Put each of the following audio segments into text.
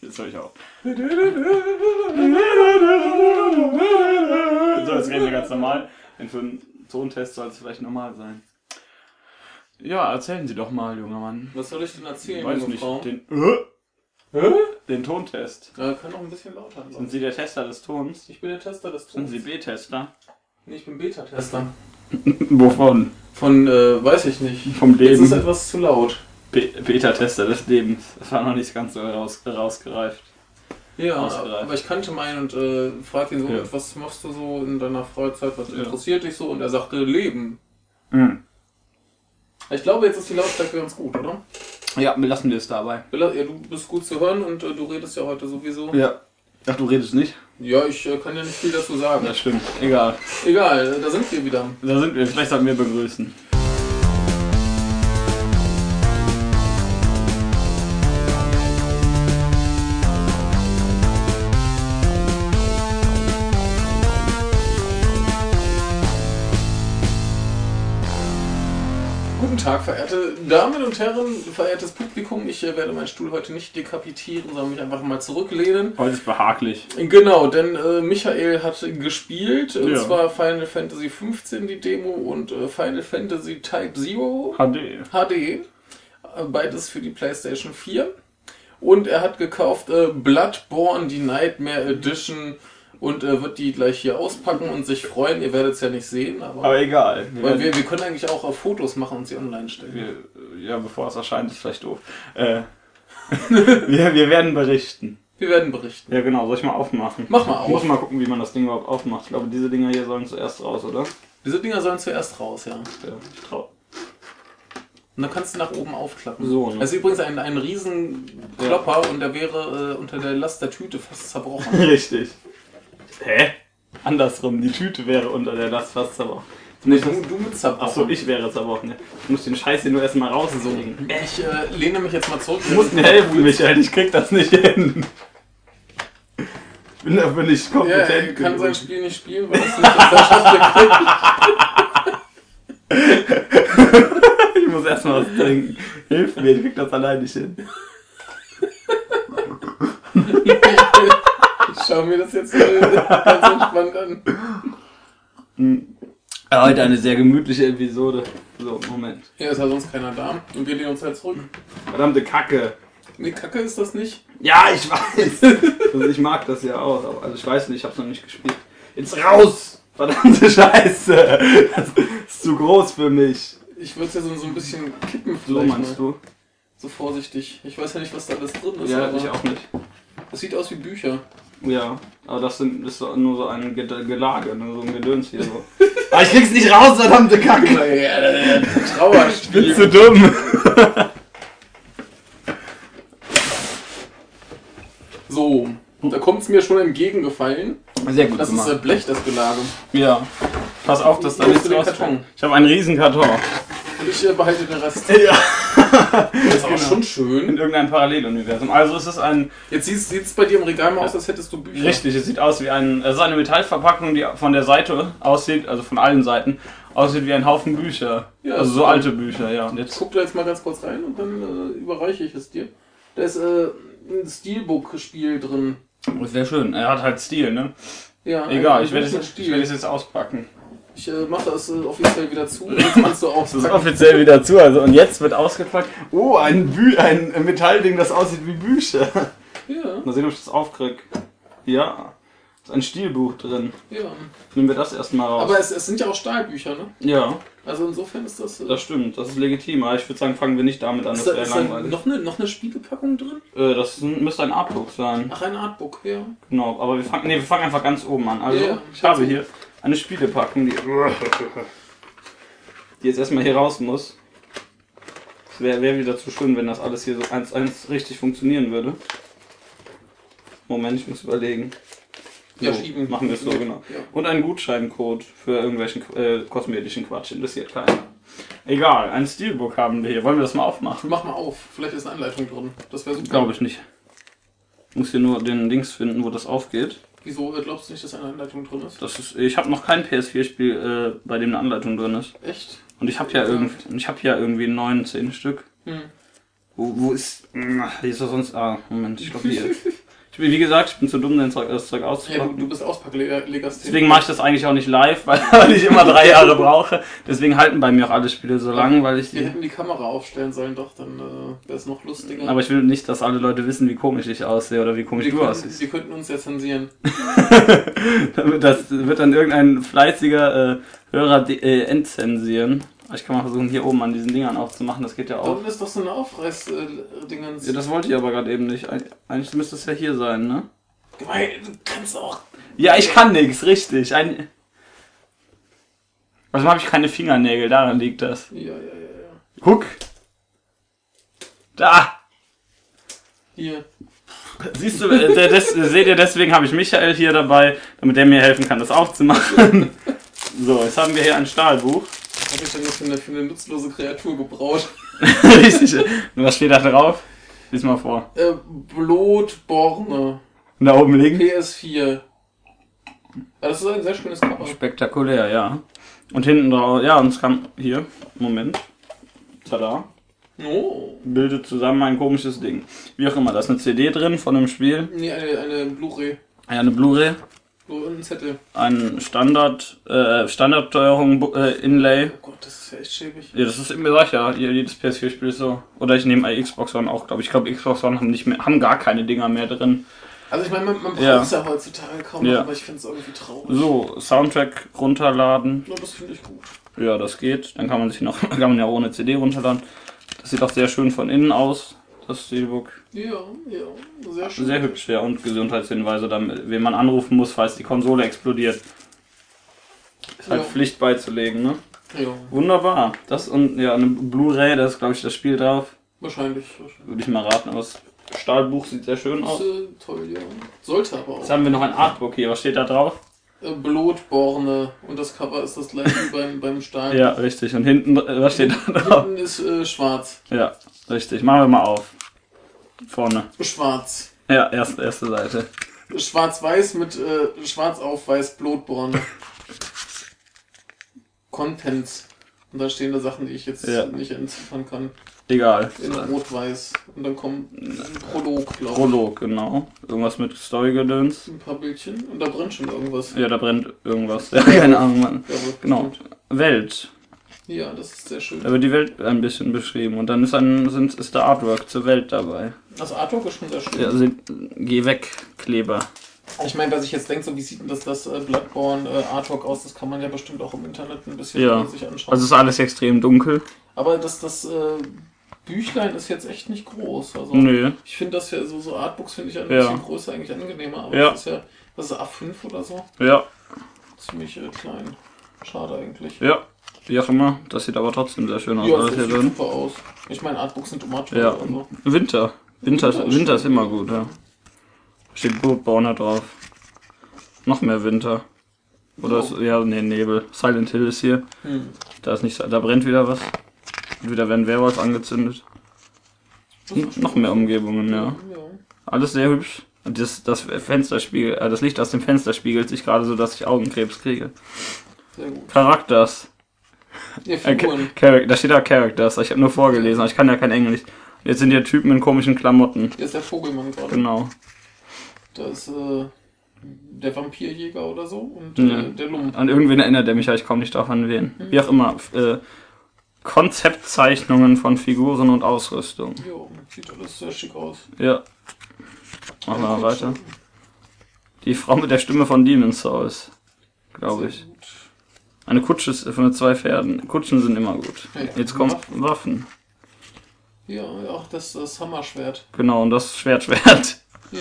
Jetzt höre ich auf. So, jetzt reden wir ganz normal. Denn für einen Tontest soll es vielleicht normal sein. Ja, erzählen Sie doch mal, junger Mann. Was soll ich denn erzählen, Weiß junge nicht, Frau? den, Hä? den Tontest. Ja, kann noch ein bisschen lauter Sind sein. Sie der Tester des Tons? Ich bin der Tester des Sind Tons. Sie B-Tester? Nee, ich bin Beta-Tester. Wovon? Von, äh, weiß ich nicht. Vom Jetzt ist Leben. etwas zu laut. Be- Beta-Tester des Lebens. Das war noch nicht ganz so raus, rausgereift. Ja, Ausgereift. aber ich kannte meinen und äh, fragte ihn so, Ja. was machst du so in deiner Freizeit, was Ja. interessiert dich so? Und er sagte, Leben. Mhm. Ich glaube, jetzt ist die Lautstärke ganz gut, oder? Ja, lassen wir es dabei. Ja, du bist gut zu hören und äh, du redest ja heute sowieso. Ja. Ach, du redest nicht? Ja, ich äh, kann ja nicht viel dazu sagen. Das stimmt. Egal. Egal, äh, da sind wir wieder. Da sind wir. Vielleicht sollten wir begrüßen. Tag, verehrte Damen und Herren, verehrtes Publikum. Ich äh, werde meinen Stuhl heute nicht dekapitieren, sondern mich einfach mal zurücklehnen. Heute ist behaglich. Genau, denn äh, Michael hat gespielt, und Ja. zwar Final Fantasy 15 die Demo und äh, Final Fantasy Type Zero HD. HD. Äh, Beides für die PlayStation 4. Und er hat gekauft äh, Bloodborne, die Nightmare Edition und äh, wird die gleich hier auspacken und sich freuen. Ihr werdet es ja nicht sehen, aber, Aber egal. Wir weil wir, wir können eigentlich auch äh, Fotos machen und sie online stellen. wir, ja, bevor es erscheint, ist vielleicht doof. Äh, wir, wir werden berichten. Wir werden berichten. Ja, genau. Soll ich mal aufmachen? Mach mal Ich muss auf. mal gucken, wie man das Ding überhaupt aufmacht. Ich glaube, diese Dinger hier sollen zuerst raus, oder? Diese Dinger sollen zuerst raus, ja. Ja, ich trau. Und dann kannst du nach oben aufklappen. So, ne? Das ist übrigens ein, ein riesen Klopper und der wäre äh, unter der Last der Tüte fast zerbrochen. Richtig. Hä? Andersrum, die Tüte wäre unter der Last fast zerbrochen. nee, du, du mit zerbrochen. Achso, ich wäre zerbrochen. ja. Ich muss den Scheiß hier nur erstmal rauslegen. Ich äh, lehne mich jetzt mal zurück. Du musst mir helfen, Michael, ich krieg das nicht hin. Ich bin dafür nicht Ja, kompetent. er kann sein. Spiel nicht spielen, weil es nicht das kriegt. Ich muss erstmal was trinken. Hilf mir, ich krieg das allein nicht hin. Ich schaue mir das jetzt äh, ganz entspannt an. Ja, heute eine sehr gemütliche Episode. So, Moment. Ja, ist ja sonst keiner da. Und wir lehnen uns halt zurück. Verdammte Kacke. Nee, Kacke ist das nicht. Ja, ich weiß. Also ich mag das ja auch. aber- Also ich weiß nicht, ich hab's noch nicht gespielt. Jetzt raus! Verdammte Scheiße! Das ist zu groß für mich. Ich würde es ja so, so ein bisschen kippen So meinst mal. du? So vorsichtig. Ich weiß ja nicht, was da alles drin ist. Ja, aber ich auch nicht. Es sieht aus wie Bücher. Ja, aber das sind, ist nur so ein Ge- Gelage, ne? so ein Gedöns hier so. Aber ich krieg's nicht raus, verdammte Kacke! Ja, Trauerspiel. Bist du dumm? So, da kommt es mir schon entgegengefallen. Sehr gut Das ist äh, Blech, das Gelage. Ja. Pass auf, dass da ist nichts rauskommt. Karton? Ich habe einen riesen Karton. Und ich äh, behalte den Rest. Ja. Das ist auch Genau. schon In schön. irgendeinem Paralleluniversum. Also es ist ein, Jetzt sieht es bei dir im Regal mal aus, als hättest du Bücher. richtig, es sieht aus wie ein, es ist eine Metallverpackung, die von der Seite aussieht, also von allen Seiten, aussieht wie ein Haufen Bücher. Ja, also so alte Bücher, ja. Und jetzt, Guck da jetzt mal ganz kurz rein und dann äh, überreiche ich es dir. Da ist äh, ein Steelbook-Spiel drin. das wäre schön. Er hat halt Stil, ne? Ja, Egal, ich werde es ich werde es jetzt auspacken. Ich äh, mache das äh, offiziell wieder zu. Jetzt kannst du auch Das ist offiziell wieder zu, also und jetzt wird ausgepackt. Oh, ein, Bü ein Metallding, das aussieht wie Bücher. Ja, Mal sehen, ob ich das aufkrieg. Ja. Ist ein Stilbuch drin. ja. Nehmen wir das erstmal raus. Aber es, es sind ja auch Stahlbücher, ne? ja, Also insofern ist das. Äh, das stimmt. Das ist legitim. Aber ich würde sagen, fangen wir nicht damit an. ist Das da, wäre ist da langweilig. noch eine, noch eine Spielepackung drin? Äh, das müsste ein Artbook sein. Ach, ein Artbook, ja. Genau. Aber wir fangen, nee, wir fangen einfach ganz oben an. Also, Ja, ja. ich habe hier eine Spielepackung, die, die jetzt erstmal hier raus muss. Es wäre wär wieder zu schön, wenn das alles hier so eins eins richtig funktionieren würde. Moment, ich muss überlegen. Ja, So, schieben. Machen wir es so, genau. Ja. Und einen Gutscheincode für irgendwelchen äh, kosmetischen Quatsch. Interessiert keiner. Egal, ein Steelbook haben wir hier. Wollen wir das mal aufmachen? Mach mal auf. Vielleicht ist eine Anleitung drin. Das wäre super. Glaube ich nicht. Ich muss hier nur den Dings finden, wo das aufgeht. Wieso äh, glaubst du nicht, dass eine Anleitung drin ist? Das ist, ich habe noch kein PS4-Spiel, äh, bei dem eine Anleitung drin ist. Echt? Und ich habe ja, irgend, ich hab ja irgendwie neun, zehn Stück. Hm. Wo, wo ist. Hier ist doch sonst. Ah, Moment, ich glaube hier. Wie gesagt, ich bin zu dumm, Zeug, das Zeug Ja, du, auszupacken. bist Auspacklegastheniker. Deswegen mache ich das eigentlich auch nicht live, weil, weil ich immer drei Jahre brauche. Deswegen halten bei mir auch alle Spiele so lang, weil ich Wir die. hätten die Kamera aufstellen sollen, doch, dann äh, wäre es noch lustiger. Aber ich will nicht, dass alle Leute wissen, wie komisch ich aussehe oder wie komisch wir, du könnten, aussiehst. wir könnten uns ja zensieren. Das wird dann irgendein fleißiger äh, Hörer äh, entzensieren. Ich kann mal versuchen, hier oben an diesen Dingern aufzumachen, das geht ja Da auch. unten ist doch so eine Aufreiß-Dingens. Ja, das wollte ich aber gerade eben nicht. Eig- Eigentlich müsste es ja hier sein, ne? Gemein, du kannst auch. Ja, ich kann nix, richtig. Ein Warum habe ich keine Fingernägel? Daran liegt das. Ja, ja, ja, ja. Guck! Da! Hier. Siehst du, äh, der, des, seht ihr, deswegen habe ich Michael hier dabei, damit der mir helfen kann, das aufzumachen. So, jetzt haben wir hier ein Stahlbuch. Was habe ich denn jetzt für eine, für eine nutzlose Kreatur gebraut? Richtig. Und was steht da drauf? Lies mal vor. Äh, Blutborne. Und da oben links. PS4. Ja, das ist ein sehr schönes Cover. Spektakulär, ja. Und hinten drauf, ja, und es kam hier, Moment. Tada. Oh. Bildet zusammen ein komisches Ding. Wie auch immer, da ist eine CD drin von dem Spiel. Nee, eine, eine Blu-ray. Ja, eine Blu-ray. Ein Zettel. Ein Standard, äh, Standardsteuerung, äh, Inlay. Oh Gott, das ist ja echt schäbig. Ja, das ist immer sag ja, jedes PS4-Spiel ist so. Oder ich nehme Xbox One auch, glaube ich. Ich glaube, Xbox One haben nicht mehr, haben gar keine Dinger mehr drin. Also ich meine, man, man braucht Ja. es ja heutzutage kaum, Ja. aber ich finde es irgendwie traurig. So, Soundtrack runterladen. Ja, das finde ich gut. Ja, das geht. Dann kann man sich noch, kann man ja ohne CD runterladen. Das sieht auch sehr schön von innen aus, das Steelbook. Ja, ja, sehr schön. Sehr hübsch, ja, und Gesundheitshinweise, dann, wen man anrufen muss, falls die Konsole explodiert. Ist halt Ja. Pflicht beizulegen, ne? Ja, Wunderbar. Das und ja, eine Blu-ray, da ist glaube ich das Spiel drauf. wahrscheinlich. wahrscheinlich. Würde ich mal raten, aber das Stahlbuch sieht sehr schön Ist, aus. äh, toll, ja. Sollte aber Jetzt auch. haben wir noch ein Artbook hier. Was steht da drauf? Äh, Blutborne und das Cover ist das gleiche wie beim, beim Stahl. Ja, richtig. Und hinten, äh, was steht da drauf? Hinten ist äh, schwarz. Ja, richtig. Machen wir mal auf. Vorne. Schwarz. Ja, erste, erste Seite. Schwarz-Weiß mit äh, Schwarz auf Weiß Blutborne. Contents. Und da stehen da Sachen, die ich jetzt Ja. nicht entziffern kann. Egal. In Rot-Weiß. Und dann kommt ein Prolog, glaube ich. Prolog, genau. Irgendwas mit Storygedöns. Ein paar Bildchen. Und da brennt schon irgendwas. Ja, da brennt irgendwas. Ja, keine Ahnung, Mann. Ja, Genau. Welt. Ja, das ist sehr schön. Da wird die Welt ein bisschen beschrieben. Und dann ist, ein, sind, ist der Artwork zur Welt dabei. Das Artwork ist schon sehr schön. Ja, sind, geh weg, Kleber. Ich meine, dass ich jetzt denke, so wie sieht denn das, das äh, Bloodborne äh, Artwork aus, das kann man ja bestimmt auch im Internet ein bisschen Ja. sich anschauen. Also ist alles extrem dunkel. Aber das, das äh, Büchlein ist jetzt echt nicht groß. Also Nö. ich finde das ja so, so Artbooks finde ich ein Ja. bisschen größer eigentlich angenehmer, aber Ja. das ist ja, das ist A5 oder so. Ja, Ziemlich äh, klein. Schade eigentlich. ja. Wie auch immer. Das sieht aber trotzdem sehr schön aus. Ja, das hier sieht drin. super aus. Ich meine, Artbooks sind immer toll. Ja. Also. Winter. Winter ist, Winter ist Winter ist immer gut, ja. Steht Burgborner drauf. Noch mehr Winter. Oder So. ist, ja, nee, Nebel. Silent Hill ist hier. Hm. Da ist nicht, da brennt wieder was. Wieder werden Werwolf angezündet. Schon noch mehr. Umgebungen, ja. Ja. Alles sehr hübsch. Und das, das Fensterspiegel, äh, das Licht aus dem Fenster spiegelt sich gerade so, dass ich Augenkrebs kriege. Sehr gut. Charakters. Ja, Äh, Figuren. Char da steht da Characters. Ich habe nur vorgelesen, aber ich kann ja kein Englisch. Jetzt sind hier Typen in komischen Klamotten. Hier ist der Vogelmann gerade. Genau. Da ist äh, der Vampirjäger oder so und Ja. äh, der Lump. An irgendwen erinnert er mich, aber ich komme nicht drauf an wen. Wie auch immer. Äh, Konzeptzeichnungen von Figuren und Ausrüstung. Jo, sieht alles sehr schick aus. Ja. Machen wir mal weiter. Die Frau mit der Stimme von Demon's Souls. Glaube ich. Eine Kutsche ist von zwei Pferden. Kutschen sind immer gut. Ja. Jetzt kommen Waffen. Ja, ja, auch das, das Hammerschwert. Genau, und das Schwertschwert. Ja,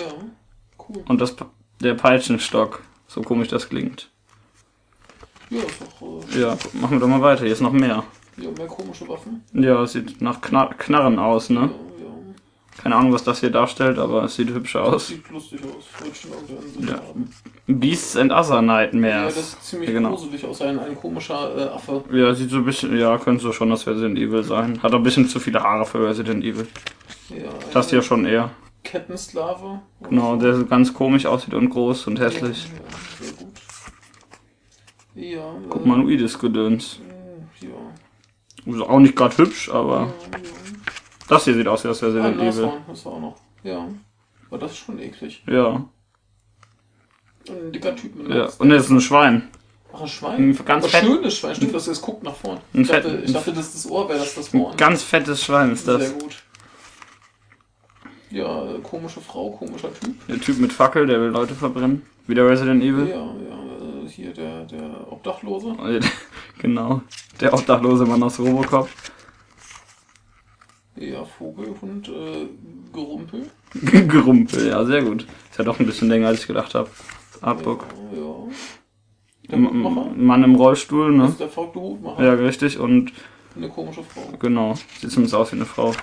cool. Und das, der Peitschenstock. So komisch das klingt. Ja, ist doch äh, Ja, machen wir doch mal weiter. Hier ist noch mehr. Ja, mehr komische Waffen. Ja, sieht nach Knar Knarren aus, Ja, ne? ja. Keine Ahnung, was das hier darstellt, aber es sieht hübsch aus. Sieht lustig aus. Wollte schon Sinn Ja. haben. Beasts and Other Ja, Nightmares. das sieht ziemlich Ja, genau. gruselig aus. Ein, ein komischer äh, Affe. Ja, sieht so ein bisschen, ja, könnte so schon das Resident Evil sein. Hat auch ein bisschen zu viele Haare für Resident Evil. Ja, Das hier schon eher. Kettensklave. Genau, der so ganz komisch aussieht und groß und hässlich. Ja, ja, sehr gut. Ja, Humanoides Gedöns. äh, ja. Also auch nicht gerade hübsch, aber ja, ja. Das hier sieht aus wie aus Ah, Resident Evil. Nashorn, das war auch noch. Ja. Aber das ist schon eklig. Ja. Ein dicker Typ mit ja. Und das ist ein Schwein. Ach, ein Schwein. Ein ganz Ein fett- schönes Schwein. Stimmt, dass es guckt nach vorn. Ein Ich dachte, fett- ich dachte, das das Ohr wäre das das Ein Horn. ganz fettes Schwein ist Sehr das. gut. Ja, äh, komische Frau, komischer Typ. Der Typ mit Fackel, der will Leute verbrennen. Wie der Resident Evil. Ja, ja, äh, hier der, der Obdachlose. genau. Der obdachlose Mann aus Robocop. Ja, Vogel, Hund, äh, Gerumpel. Gerumpel, ja, sehr gut. Ist ja doch ein bisschen länger, als ich gedacht habe. Artbook. Ja, ja. Der Hutmacher. Mann im Rollstuhl, Das ne? ist der verrückte Hutmacher. Ja, richtig. Und Eine komische Frau. genau, sieht zumindest aus wie eine Frau.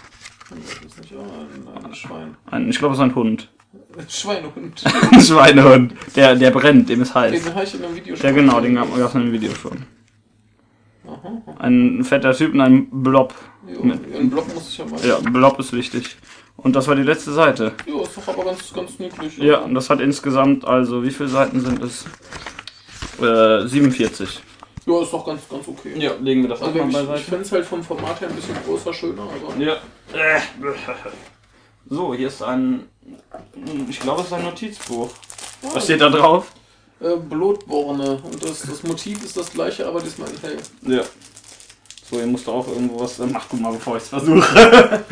Das ist nicht, ein, ein Schwein. Ein, ich glaube, es ist ein Hund. Ein Schweinehund. Ein Schweinehund. Der, der brennt, dem ist heiß. Den habe ich in einem Video Ja, genau, den gab es in dem Video schon. Aha. Ein fetter Typ und ein Blob. Jo, einen Block muss ich ja mal. Ja, Blob ist wichtig. Und das war die letzte Seite. Jo, ist doch aber ganz, ganz niedlich. Ja, und das hat insgesamt, also wie viele Seiten sind es? Äh, 47. Ja, ist doch ganz, ganz okay. Ja, legen wir das Also ich, ich finde es halt vom Format her ein bisschen größer, schöner, aber. Ja. So, hier ist ein. Ich glaube, es ist ein Notizbuch. Was steht da drauf? Äh, Blutborne. Und das, das Motiv ist das gleiche, aber diesmal in hell. Ja. So, hier musst du auch irgendwo was. Mach du mal, bevor ich es versuche.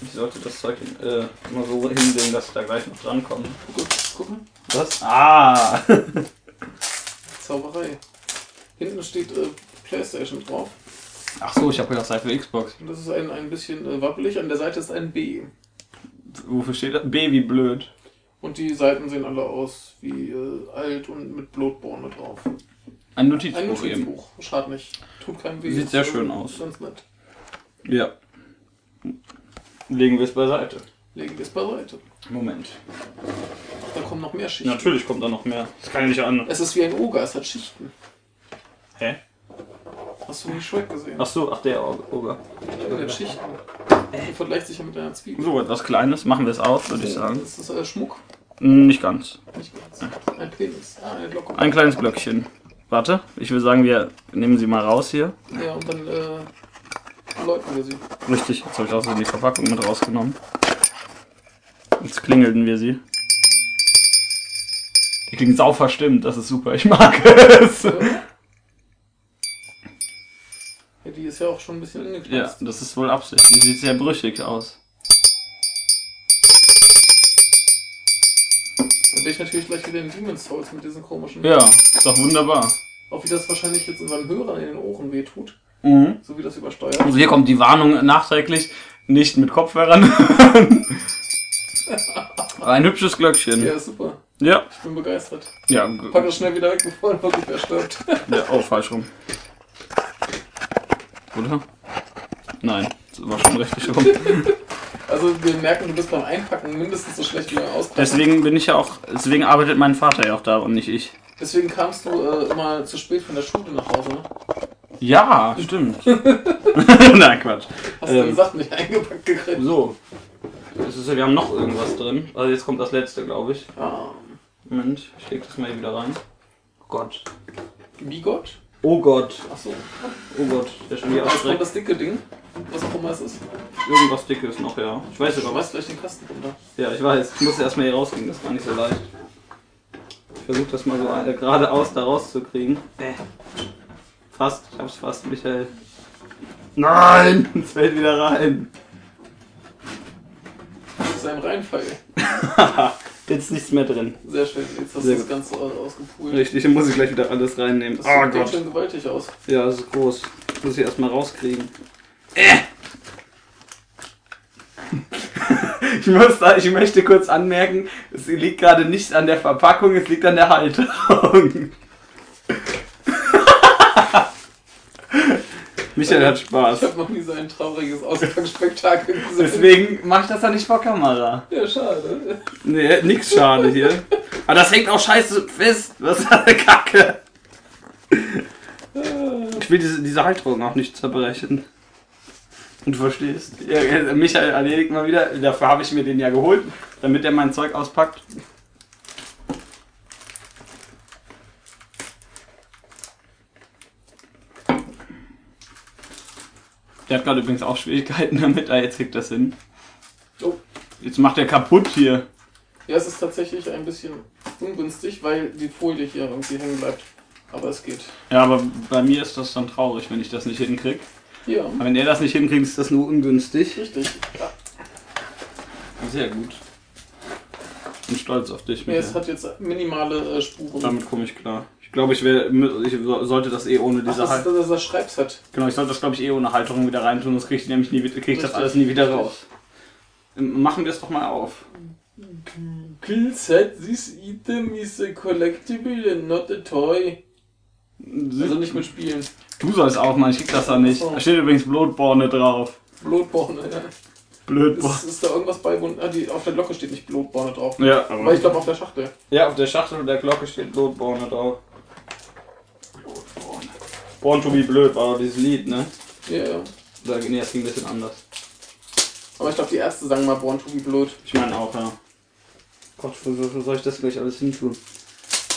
Ich sollte das Zeug äh, mal so hinlegen, dass ich da gleich noch drankomme. Guck, guck mal. Was? Ah! Zauberei. Hinten steht äh, Playstation drauf. Ach so, ich habe gedacht, sei für Xbox. Das ist ein, ein bisschen äh, wabbelig. An der Seite ist ein B. Wofür steht das? Baby blöd. Und die Seiten sehen alle aus wie äh, alt und mit Blutborne drauf. Ein Notizbuch, Ein eben. Notizbuch. Schadet nicht. Tut keinem weh. Sieht Ist, sehr schön aus. Ganz nett. Ja. Legen wir es beiseite. Legen wir es beiseite. Moment. Da kommen noch mehr Schichten. Natürlich kommt da noch mehr. Das kann ja nicht an. Es ist wie ein Oger, es hat Schichten. Hä? Hast du nie Shrek gesehen? Ach so, ach der Oger. Ja, der Schichten. Die vergleicht sich ja mit einer Zwiebel. So, etwas Kleines. Machen wir es aus, würde ich sagen. Das ist äh, Schmuck, Hm, Nicht ganz. nicht ganz. Ein Penis. Ah, eine Glocke. Ein kleines Glöckchen. Warte, ich würde sagen, wir nehmen sie mal raus hier. Ja, und dann äh, läuten wir sie. Richtig, jetzt habe ich auch so die Verpackung mit rausgenommen. Jetzt klingelten wir sie. Die klingt sau verstimmt, das ist super, ich mag es. Ja. ja, die ist ja auch schon ein bisschen Ja, angekratzt. das ist wohl Absicht. Die sieht sehr brüchig aus. Da bin ich natürlich gleich wieder in Demon's Souls mit diesen komischen. Ja, ist doch wunderbar. Auch wie das wahrscheinlich jetzt unseren Hörern in den Ohren wehtut. Mhm. So wie das übersteuert. Also hier kommt die Warnung nachträglich, nicht mit Kopfhörern. Ein hübsches Glöckchen. Ja, super. Ja. Ich bin begeistert. Ja, Pack das schnell wieder weg, bevor er wirklich stirbt. ja oh, falsch rum. Oder? Nein, das war schon richtig rum. Also wir merken, du bist beim Einpacken mindestens so schlecht wie beim Auspacken. Deswegen bin ich ja auch, deswegen arbeitet mein Vater ja auch da und nicht ich. Deswegen kamst du äh, immer zu spät von der Schule nach Hause. Ne? Ja, stimmt. Nein, Quatsch. Hast du Ähm. die Sachen nicht eingepackt gekriegt? So. Das ist, wir haben noch irgendwas drin. Also jetzt kommt das letzte, glaube ich. Ah, Moment, ich leg das mal hier wieder rein. Gott. wie Gott? Oh Gott. Achso. Oh Gott, der schon wieder Jetzt kommt ausstreckt. das dicke Ding. Was auch immer es ist. Irgendwas Dickes noch, ja. Ich weiß sogar Du was. weißt gleich den Kasten runter. Ja, ich weiß. Ich muss erstmal hier rauskriegen, das ist gar nicht so leicht. Ich versuche das mal so äh, geradeaus da rauszukriegen. Äh. Fast, ich hab's fast, Michael. Nein! Es fällt wieder rein. Das ist ein Reinfall. Jetzt ist nichts mehr drin. Sehr schön. Jetzt hast Sehr du das gut. Ganze au- ausgepult. Richtig, dann muss ich gleich wieder alles reinnehmen. Das Oh sieht Gott. schön gewaltig aus. Ja, das ist groß. Muss ich erstmal rauskriegen. Äh. Ich, muss da, ich möchte kurz anmerken, es liegt gerade nicht an der Verpackung, es liegt an der Haltung. Michael hat Ich Spaß. habe noch nie so ein trauriges Auspackspektakel gesehen. Deswegen mache ich das ja nicht vor Kamera. Ja, schade. Nee, nix schade hier. Aber das hängt auch scheiße fest. Was ist eine Kacke? Ich will diese, diese Halterung auch nicht zerbrechen. Und du verstehst? Ja, Michael erledigt mal wieder. Dafür habe ich mir den ja geholt, damit er mein Zeug auspackt. Der hat gerade übrigens auch Schwierigkeiten damit, ah, jetzt kriegt das hin. Oh. Jetzt macht er kaputt hier. Ja, es ist tatsächlich ein bisschen ungünstig, weil die Folie hier irgendwie hängen bleibt. Aber es geht. Ja, aber bei mir ist das dann traurig, wenn ich das nicht hinkriege. Ja, Aber wenn er das nicht hinkriegt, ist das nur ungünstig. richtig. Ja. Sehr gut. Ich bin stolz auf dich. Nee, es hat jetzt minimale äh, Spuren. Damit komme ich klar. Ich glaube, ich, wär, ich so- sollte das eh ohne diese Halterung. das, ist das Schreibset. Genau, ich sollte das glaube ich eh ohne Halterung wieder reintun, sonst kriege ich nämlich nie, krieg ich das alles nie wieder raus. Machen wir es doch mal auf. Kill set, this item is a collectible and not a toy. Also nicht mit Spielen. Du sollst auch mal, ich krieg das da nicht. Da steht übrigens Blutborne drauf. Blutborne, ja. Blödborne. Ist, ist da irgendwas bei, wo ah, die, auf der Glocke steht nicht Blutborne drauf? Ja, Aber ich glaube auf der Schachtel. ja, auf der Schachtel und der Glocke steht Blutborne drauf. Born to be blöd war doch dieses Lied, ne? Ja, ja. Oder, nee, das ging ein bisschen anders. Aber ich glaube, die Ärzte sagen mal Born to be Blood. Ich meine auch, ja. Gott, wo, soll ich das gleich alles hintun?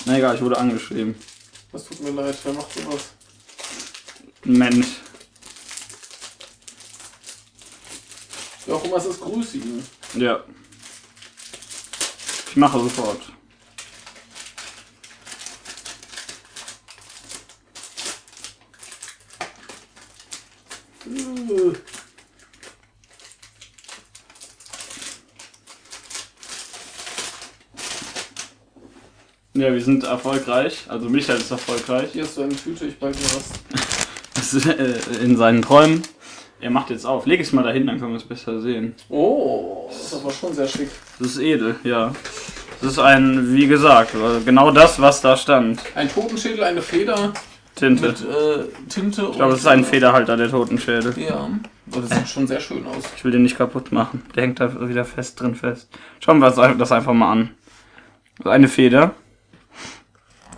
Na egal, ich wurde angeschrieben. Das tut mir leid, wer macht sowas? Mensch. Immer es ist, grüß ihn. Ja. Ich mache sofort. Ja, wir sind erfolgreich. Also Michael ist erfolgreich. Hier ist so eine Tüte, ich behalte mir was. Äh, in seinen Träumen. Er macht jetzt auf. Leg es mal dahin, dann können wir es besser sehen. Oh, das ist aber schon sehr schick. Das ist edel, ja. Das ist ein, wie gesagt, genau das, was da stand. Ein Totenschädel, eine Feder Tinte. mit äh, Tinte Ich glaube, es ist ein Federhalter, der Totenschädel. Ja, oh, das sieht schon sehr schön aus. Ich will den nicht kaputt machen. Der hängt da wieder fest drin fest. Schauen wir uns das einfach mal an. Eine Feder.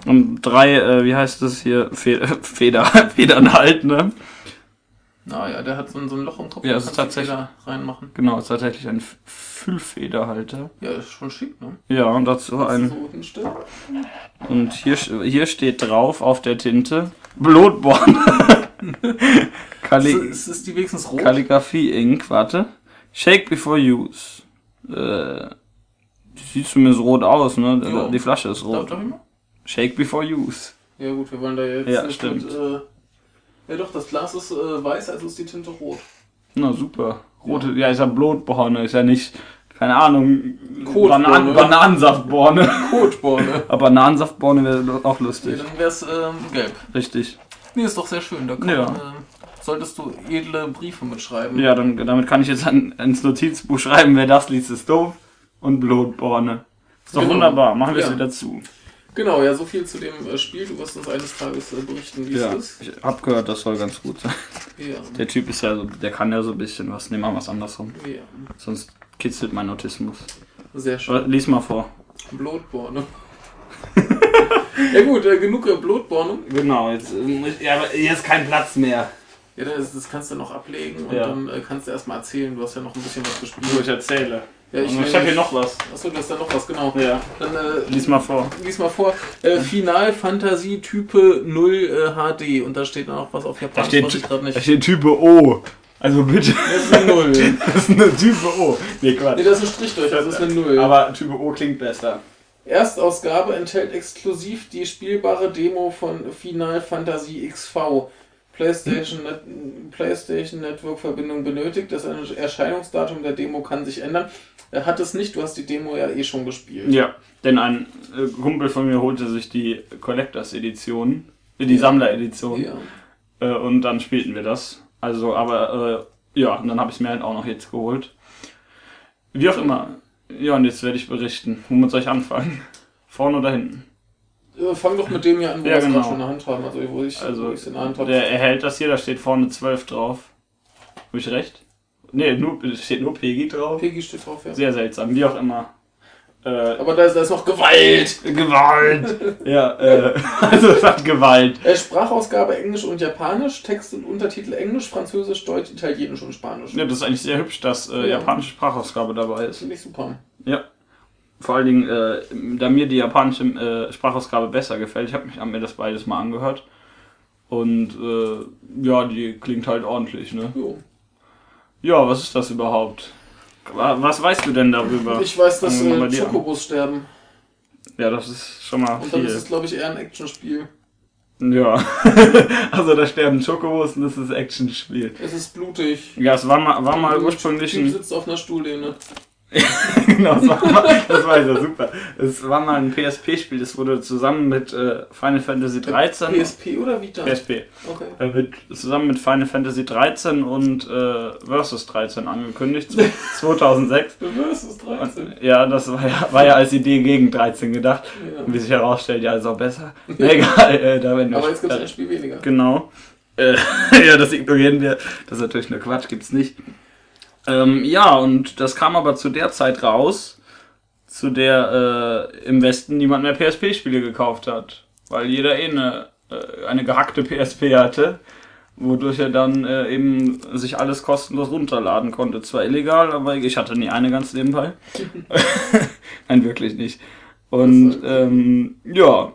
Und drei, äh, wie heißt das hier? Fe Feder, Federn halt, ne? Naja, der hat so ein, so ein Loch im Kopf. Ja, da es ist tatsächlich- Feder reinmachen. Genau, ist tatsächlich ein Füllfederhalter. Ja, ist schon schick, ne? Ja, und dazu ein. So. Und hier, hier steht drauf auf der Tinte Blutborn. Kalli Ist, ist die wenigstens rot? Kalligrafie Ink, warte. Shake before use. Äh, sieht zumindest rot aus, ne? Ja. Die Flasche ist Darf, rot. darf ich mal? Shake before use. Ja gut, wir wollen da jetzt Ja, nicht stimmt. mit... Äh, ja doch, das Glas ist äh, weiß, also ist die Tinte rot. Na super. Rote, ja, ist ja Blutborne, ist ja nicht, keine Ahnung. Banan Bananensaftborne. Kotborne. Aber Bananensaftborne wäre auch lustig. dann wär's ähm, gelb. Richtig. Nee, ist doch sehr schön. Da kann, Ja. äh, solltest du edle Briefe mitschreiben. Ja, dann, damit kann ich jetzt an, ins Notizbuch schreiben, wer das liest, ist doof. Und Blutborne. Ist doch Genau. wunderbar, machen wir es Ja. wieder zu. Genau, ja, so viel zu dem äh, Spiel. Du wirst uns eines Tages äh, berichten, wie Ja, es ist. ich hab gehört, das soll ganz gut sein. Ja. Der Typ ist ja so, der kann ja so ein bisschen was. Nehmen wir was andersrum. ja. Sonst kitzelt mein Autismus. Sehr schön. Lies mal vor. Blutborne. ja gut, äh, genug äh, Blutborne. Genau, jetzt, ja, aber jetzt kein Platz mehr. Ja, das, das kannst du noch ablegen und Ja. dann äh, kannst du erstmal erzählen. Du hast ja noch ein bisschen was So, gespielt. ich erzähle. Ja, ich ich habe hier noch was. Achso, du hast da noch was, genau. Ja. Dann äh, Lies mal vor. lies mal vor. Äh, Final Fantasy Type 0 äh, HD. Und da steht noch was auf Da Japanisch, steht, was ich gerade da nicht. steht Type O. Also bitte. Das ist eine 0. Das ist eine Type O. Nee, Quatsch. Nee, das ist ein Strich durch, das ist eine 0. Aber Type O klingt besser. Erstausgabe enthält exklusiv die spielbare Demo von Final Fantasy XV. PlayStation, Net PlayStation Network Verbindung benötigt. Das Erscheinungsdatum der Demo kann sich ändern. Er hat es nicht, du hast die Demo ja eh schon gespielt. Ja, denn ein äh, Kumpel von mir holte sich die Collectors Edition, äh, die Ja. Sammler Edition, Ja. äh, und dann spielten wir das. Also, aber äh, ja, und dann habe ich es mir halt auch noch jetzt geholt. Wie auch immer. Ja, und jetzt werde ich berichten. Womit soll ich anfangen? Vorne oder hinten? Äh, Fang doch mit dem hier an, wo Ja, wir genau. gerade schon in der Hand haben. Also, wo ich Also, wo in der Hand habe. Der erhält das hier, da steht vorne 12 drauf. Habe ich recht? Nee, nur, steht nur PG drauf. Peggy steht drauf, ja. Sehr seltsam, wie auch immer. Äh, Aber da ist, da ist noch Gewalt! Gewalt! ja, äh, also es hat Gewalt. Äh, Sprachausgabe Englisch und Japanisch, Text und Untertitel Englisch, Französisch, Deutsch, Italienisch und Spanisch. Ja, das ist eigentlich sehr hübsch, dass äh, Ja. japanische Sprachausgabe dabei ist. finde ich super. Ja. Vor allen Dingen, äh, da mir die japanische äh, Sprachausgabe besser gefällt, ich habe hab mir das beides mal angehört. Und äh, ja, die klingt halt ordentlich, ne? Jo. Ja, was ist das überhaupt? Wa- Was weißt du denn darüber? Ich weiß, dass äh. Chocobos sterben. Ja, das ist schon mal Und dann ist viel. es, glaube ich, eher ein Actionspiel. Ja. also da sterben Chocobos und das ist Actionspiel. Es ist blutig. Ja, es war mal, war mal ursprünglich ein. sitzt auf einer Stuhllehne. genau, das war, mal, das war ja super. Es war mal ein PSP-Spiel, das wurde zusammen mit äh, Final Fantasy 13. PSP oder Vita? PSP. Okay. Äh, mit, zusammen mit Final Fantasy 13 und äh, Versus 13 angekündigt, 2006. Versus 13. Ja, das war ja, war ja als Idee gegen 13 gedacht. Ja. Wie sich herausstellt, ja, ist auch besser. Na, egal, äh, da werden wir Aber jetzt gibt es ein Spiel weniger. Genau. Äh, ja, das ignorieren wir. Das ist natürlich nur Quatsch, gibt's nicht. Ähm, ja, und das kam aber zu der Zeit raus, zu der äh, im Westen niemand mehr PSP-Spiele gekauft hat. Weil jeder eh eine, äh, eine gehackte PSP hatte, wodurch er dann äh, eben sich alles kostenlos runterladen konnte. Zwar illegal, aber ich hatte nie eine ganz nebenbei. Nein, wirklich nicht. Und ähm, ja,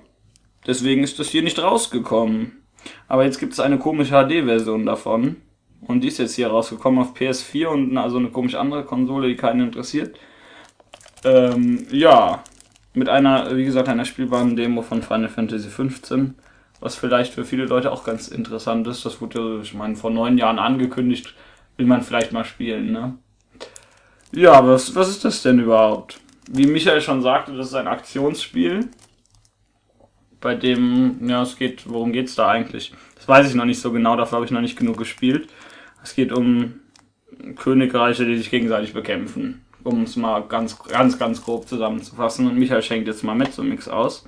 deswegen ist das hier nicht rausgekommen. Aber jetzt gibt es eine komische HD-Version davon. Und die ist jetzt hier rausgekommen auf PS4 und also eine komisch andere Konsole, die keinen interessiert. Ähm, ja, mit einer, wie gesagt, einer spielbaren Demo von Final Fantasy 15. Was vielleicht für viele Leute auch ganz interessant ist. Das wurde, ich meine, vor neun Jahren angekündigt. Will man vielleicht mal spielen, ne? Ja, was, was ist das denn überhaupt? Wie Michael schon sagte, das ist ein Aktionsspiel bei dem, ja, es geht, worum geht's da eigentlich? Das weiß ich noch nicht so genau, dafür habe ich noch nicht genug gespielt. Es geht um Königreiche, die sich gegenseitig bekämpfen. Um es mal ganz, ganz, ganz grob zusammenzufassen. Und Michael schenkt jetzt mal mit so Mix aus.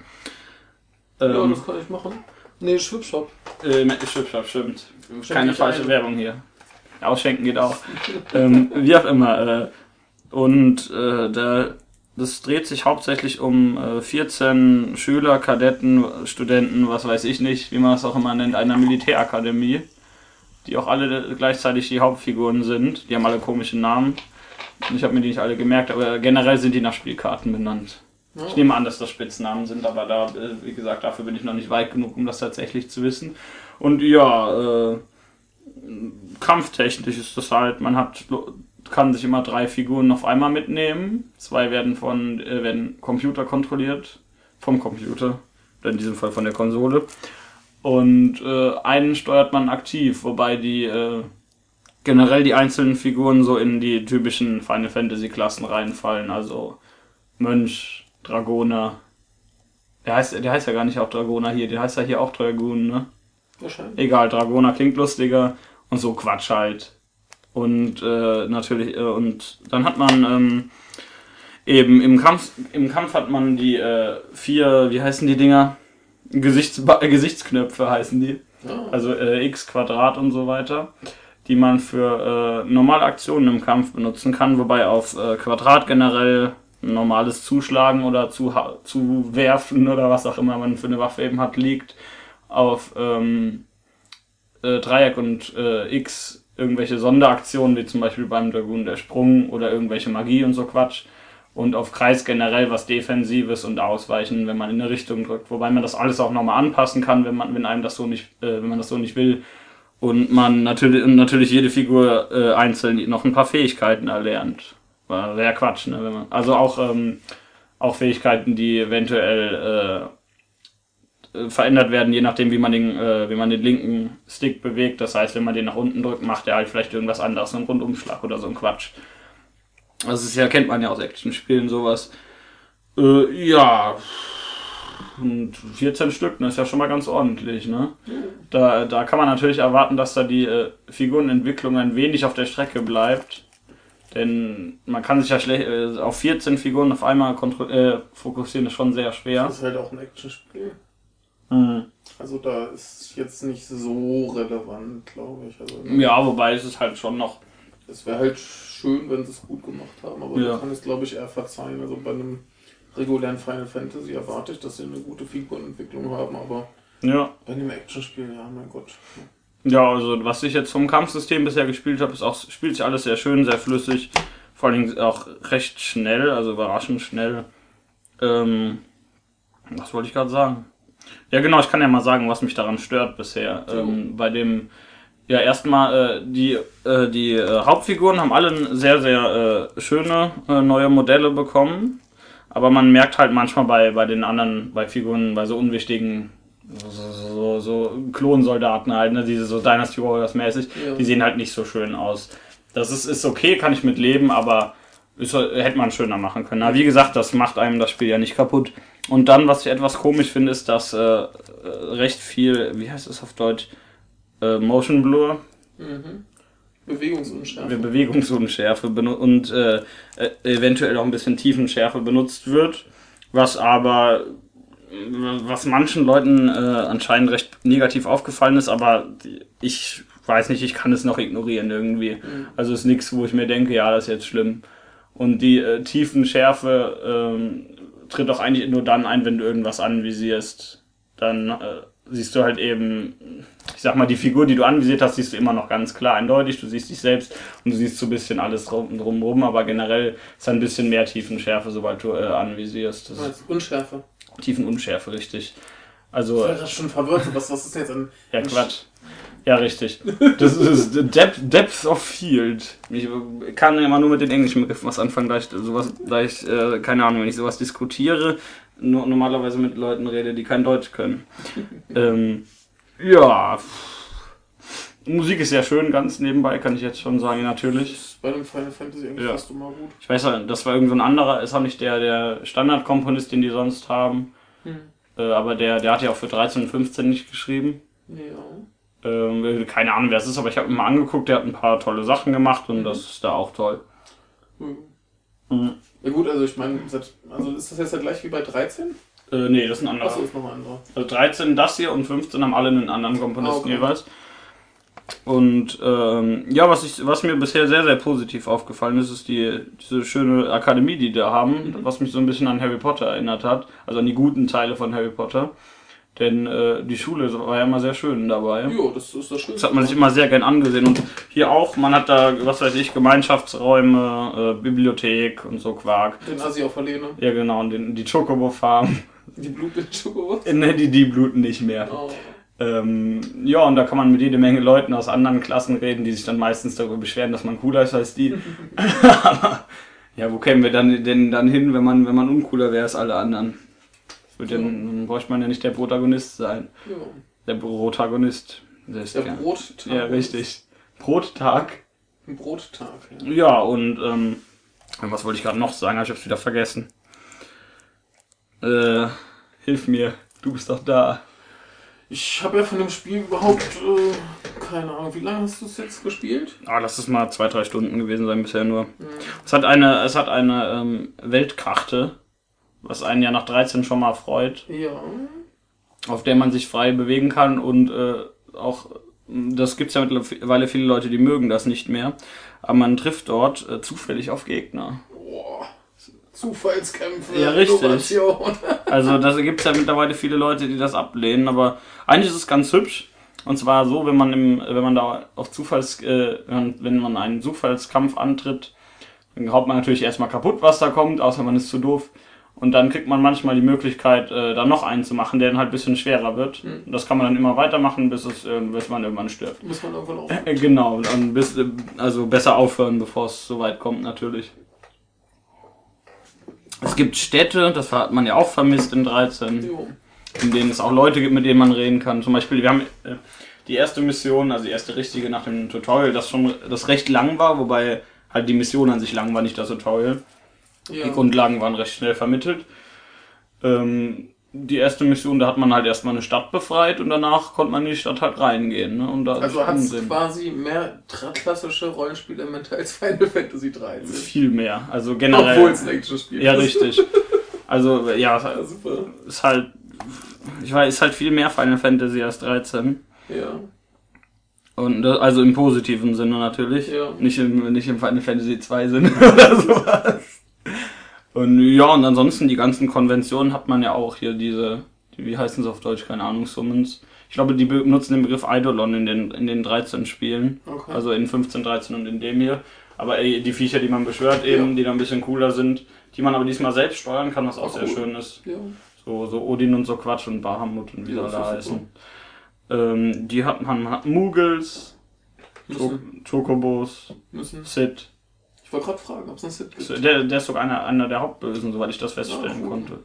Ja, Ähm, das kann ich machen. Nee, Schwipshop. äh, mit Schwipschwap, stimmt. Schenk Keine falsche ein. Werbung hier. Ausschenken geht auch. ähm, wie auch immer. Äh, und äh, der, das dreht sich hauptsächlich um äh, 14 Schüler, Kadetten, Studenten, was weiß ich nicht, wie man es auch immer nennt, einer Militärakademie, die auch alle gleichzeitig die Hauptfiguren sind. Die haben alle komische Namen. Ich habe mir die nicht alle gemerkt, aber generell sind die nach Spielkarten benannt. Ja. Ich nehme an, dass das Spitznamen sind, aber da, äh, wie gesagt, dafür bin ich noch nicht weit genug, um das tatsächlich zu wissen. Und ja, äh, kampftechnisch ist das halt, man hat kann sich immer drei Figuren auf einmal mitnehmen. Zwei werden von äh, werden Computer kontrolliert, vom Computer, oder in diesem Fall von der Konsole. Und äh, einen steuert man aktiv, wobei die äh, generell die einzelnen Figuren so in die typischen Final Fantasy Klassen reinfallen, also Mönch, Dragoner. Der heißt, der heißt ja gar nicht auch Dragoner hier, der heißt ja hier auch Dragoon, ne? Wahrscheinlich. Egal, Dragoner klingt lustiger und so Quatsch halt. Und äh, natürlich, äh, und dann hat man ähm, eben im Kampf, im Kampf hat man die äh, vier, wie heißen die Dinger? Gesichts äh, Gesichtsknöpfe heißen die. Ja. Also äh, X Quadrat und so weiter, die man für äh, normale Aktionen im Kampf benutzen kann, wobei auf äh, Quadrat generell ein normales Zuschlagen oder zu, zu werfen oder was auch immer man für eine Waffe eben hat, liegt. Auf ähm, äh, Dreieck und äh, X irgendwelche Sonderaktionen, wie zum Beispiel beim Dragoon der Sprung oder irgendwelche Magie und so Quatsch. Und auf Kreis generell was Defensives und Ausweichen, wenn man in eine Richtung drückt. Wobei man das alles auch nochmal anpassen kann, wenn man, wenn einem das so nicht, äh, wenn man das so nicht will. Und man natürlich, und natürlich jede Figur äh, einzeln noch ein paar Fähigkeiten erlernt. War sehr Quatsch, ne? Wenn man, also auch, ähm, auch Fähigkeiten, die eventuell äh, verändert werden, je nachdem, wie man den, äh, wie man den linken Stick bewegt. Das heißt, wenn man den nach unten drückt, macht er halt vielleicht irgendwas anderes, einen Rundumschlag oder so ein Quatsch. Das ist ja, kennt man ja aus Actionspielen sowas. Äh, ja. Und 14 Stück, das ist ja schon mal ganz ordentlich, ne? Da, da kann man natürlich erwarten, dass da die äh, Figurenentwicklung ein wenig auf der Strecke bleibt. Denn man kann sich ja schlecht äh, auf 14 Figuren auf einmal äh, fokussieren, ist schon sehr schwer. Das ist halt auch ein Actionspiel. Mhm. Also da ist jetzt nicht so relevant, glaube ich. Also, Ja, wobei es ist halt schon noch. Es wäre halt schön, wenn sie es gut gemacht haben, aber Ja. man kann es, glaube ich, eher verzeihen. Also bei einem regulären Final Fantasy erwarte ich, dass sie eine gute Figurenentwicklung haben, aber Ja. bei einem Actionspiel, ja, mein Gott. Ja, also was ich jetzt vom Kampfsystem bisher gespielt habe, ist auch, spielt sich alles sehr schön, sehr flüssig. Vor allen Dingen auch recht schnell, also überraschend schnell. Ähm, was wollte ich gerade sagen? Ja, genau, ich kann ja mal sagen, was mich daran stört bisher. Ähm, bei dem, ja, erstmal, äh, die, äh, die äh, Hauptfiguren haben alle sehr, sehr äh, schöne äh, neue Modelle bekommen. Aber man merkt halt manchmal bei, bei den anderen, bei Figuren, bei so unwichtigen, so, so, so Klonsoldaten halt, ne, diese so Dynasty Warriors mäßig, Ja. die sehen halt nicht so schön aus. Das ist, ist okay, kann ich mit leben, aber ist, hätte man schöner machen können. Aber wie gesagt, das macht einem das Spiel ja nicht kaputt. Und dann, was ich etwas komisch finde, ist, dass äh, äh, recht viel, wie heißt es auf Deutsch, äh, Motion Blur, Mhm. Bewegungsunschärfe. Bewegungsunschärfe und äh, äh, eventuell auch ein bisschen Tiefenschärfe benutzt wird, was aber was manchen Leuten äh, anscheinend recht negativ aufgefallen ist, aber ich weiß nicht, ich kann es noch ignorieren irgendwie. Also ist nichts, wo ich mir denke, ja, das ist jetzt schlimm. Und die äh, Tiefenschärfe ähm, tritt auch eigentlich nur dann ein, wenn du irgendwas anvisierst. Dann äh, siehst du halt eben, ich sag mal, die Figur, die du anvisiert hast, siehst du immer noch ganz klar eindeutig. Du siehst dich selbst und du siehst so ein bisschen alles rum, drumrum, aber generell ist ein bisschen mehr Tiefenschärfe, sobald du äh, anvisierst. Das meinst Unschärfe. Tiefenunschärfe, richtig. Ich Also, war gerade schon verwirrt. Was, was ist jetzt ein. ja, Quatsch. Ja, richtig. Das ist Depth, Depth of Field. Ich kann ja immer nur mit den englischen Begriffen was anfangen, da ich sowas, da ich, äh, keine Ahnung, wenn ich sowas diskutiere, nur normalerweise mit Leuten rede, die kein Deutsch können. ähm, ja. Musik ist sehr schön, ganz nebenbei, kann ich jetzt schon sagen, natürlich. Ist bei dem Final Fantasy eigentlich Ja. fast immer gut. Ich weiß ja, das war irgend so ein anderer, ist auch nicht der, der Standardkomponist, den die sonst haben. Hm. Äh, aber der, der hat ja auch für 13 und 15 nicht geschrieben. Ja. Ähm, keine Ahnung, wer es ist, aber ich habe ihn mal angeguckt, der hat ein paar tolle Sachen gemacht und Mhm. das ist da auch toll. Hm. Mhm. Ja gut, also ich meine, also ist das jetzt ja gleich wie bei 13? Äh, nee, das ist ein anderer. Achso, ist nochmal anderer. Also 13 das hier und 15 haben alle einen anderen Komponisten Ah, okay. jeweils. Und ähm, ja, was, ich, was mir bisher sehr, sehr positiv aufgefallen ist, ist die, diese schöne Akademie, die die da haben, Mhm. was mich so ein bisschen an Harry Potter erinnert hat, also an die guten Teile von Harry Potter. Denn äh, die Schule war ja immer sehr schön dabei. Jo, das ist das Schöne. Das hat man sich immer sehr gern angesehen. Und hier auch, man hat da, was weiß ich, Gemeinschaftsräume, äh, Bibliothek und so Quark. Den Assi auf der Lehne. Ja, genau, und den, die Chocobo-Farm. Die Blut mit Schokowurst. ne, die, die bluten nicht mehr. Oh. Ähm, ja, und da kann man mit jede Menge Leuten aus anderen Klassen reden, die sich dann meistens darüber beschweren, dass man cooler ist als die. Aber, ja, wo kämen wir dann denn dann hin, wenn man, wenn man uncooler wäre als alle anderen? Wird ja, dann bräuchte man ja nicht der Protagonist sein. Ja. Der Protagonist. Das ist Der ja, Brottag. ja, richtig. Brottag. Ein Brottag. Ja. Ja, und ähm, was wollte ich gerade noch sagen? Ich hab's wieder vergessen. Äh, hilf mir, du bist doch da. Ich habe ja von dem Spiel überhaupt äh, keine Ahnung. Wie lange hast du es jetzt gespielt? Ah, lass es mal zwei, drei Stunden gewesen sein bisher nur. Es hat eine, es hat eine ähm, Weltkarte, was einen ja nach 13 schon mal freut, Ja. auf der man sich frei bewegen kann und äh, auch, das gibt's ja mittlerweile viele Leute, die mögen das nicht mehr, aber man trifft dort äh, zufällig auf Gegner. Boah. Zufallskämpfe. Ja, richtig. Innovation. Also da gibt's ja mittlerweile viele Leute, die das ablehnen, aber eigentlich ist es ganz hübsch. Und zwar so, wenn man im, wenn man da auf Zufalls, äh, wenn man einen Zufallskampf antritt, dann haut man natürlich erstmal kaputt, was da kommt, außer man ist zu doof. Und dann kriegt man manchmal die Möglichkeit, äh, da noch einen zu machen, der dann halt ein bisschen schwerer wird. Und das kann man dann immer weitermachen, bis es, äh, bis man irgendwann stirbt. Muss man irgendwann auch. Äh, Genau, und dann bis, äh, also besser aufhören, bevor es so weit kommt, natürlich. Es gibt Städte, das hat man ja auch vermisst in 13 Jo. in denen es auch Leute gibt, mit denen man reden kann. Zum Beispiel, wir haben äh, die erste Mission, also die erste richtige nach dem Tutorial, das schon das recht lang war, wobei halt die Mission an sich lang war, nicht das Tutorial. Ja. Die Grundlagen waren recht schnell vermittelt. Ähm, die erste Mission, da hat man halt erstmal eine Stadt befreit und danach konnte man in die Stadt halt reingehen. Ne? Und da Also hat es quasi mehr klassische Rollenspielemente als Final Fantasy 13. viel mehr. Also generell. Obwohl es ein Action-Spiel ja, ist. richtig. Also ja, Ja, super. ist halt, ich weiß, ist halt viel mehr Final Fantasy als 13. Ja. Und das, also im positiven Sinne natürlich. Ja. Nicht im, nicht im Final Fantasy 2 Sinne oder sowas. Und ja, und ansonsten die ganzen Konventionen hat man ja auch hier diese, die, wie heißen sie auf Deutsch, keine Ahnung, Summons. Ich glaube, die benutzen den Begriff Eidolon in den, in den 13 Spielen. Okay. Also in 15, 13 und in dem hier. Aber ey, die Viecher, die man beschwört eben, Ja. die dann ein bisschen cooler sind, die man aber diesmal selbst steuern kann, was auch Ach, sehr cool. schön ist. ja. So, so Odin und so Quatsch und Bahamut und wie Ja, sie das alle heißen. Ähm, die hat man, man hat Muggles, Cho Müssen, Chocobos, müssen. Sid. Ich wollte gerade fragen, ob es einen Sid gibt. Der, der ist sogar einer, einer der Hauptbösen, soweit ich das feststellen Ah, cool. konnte.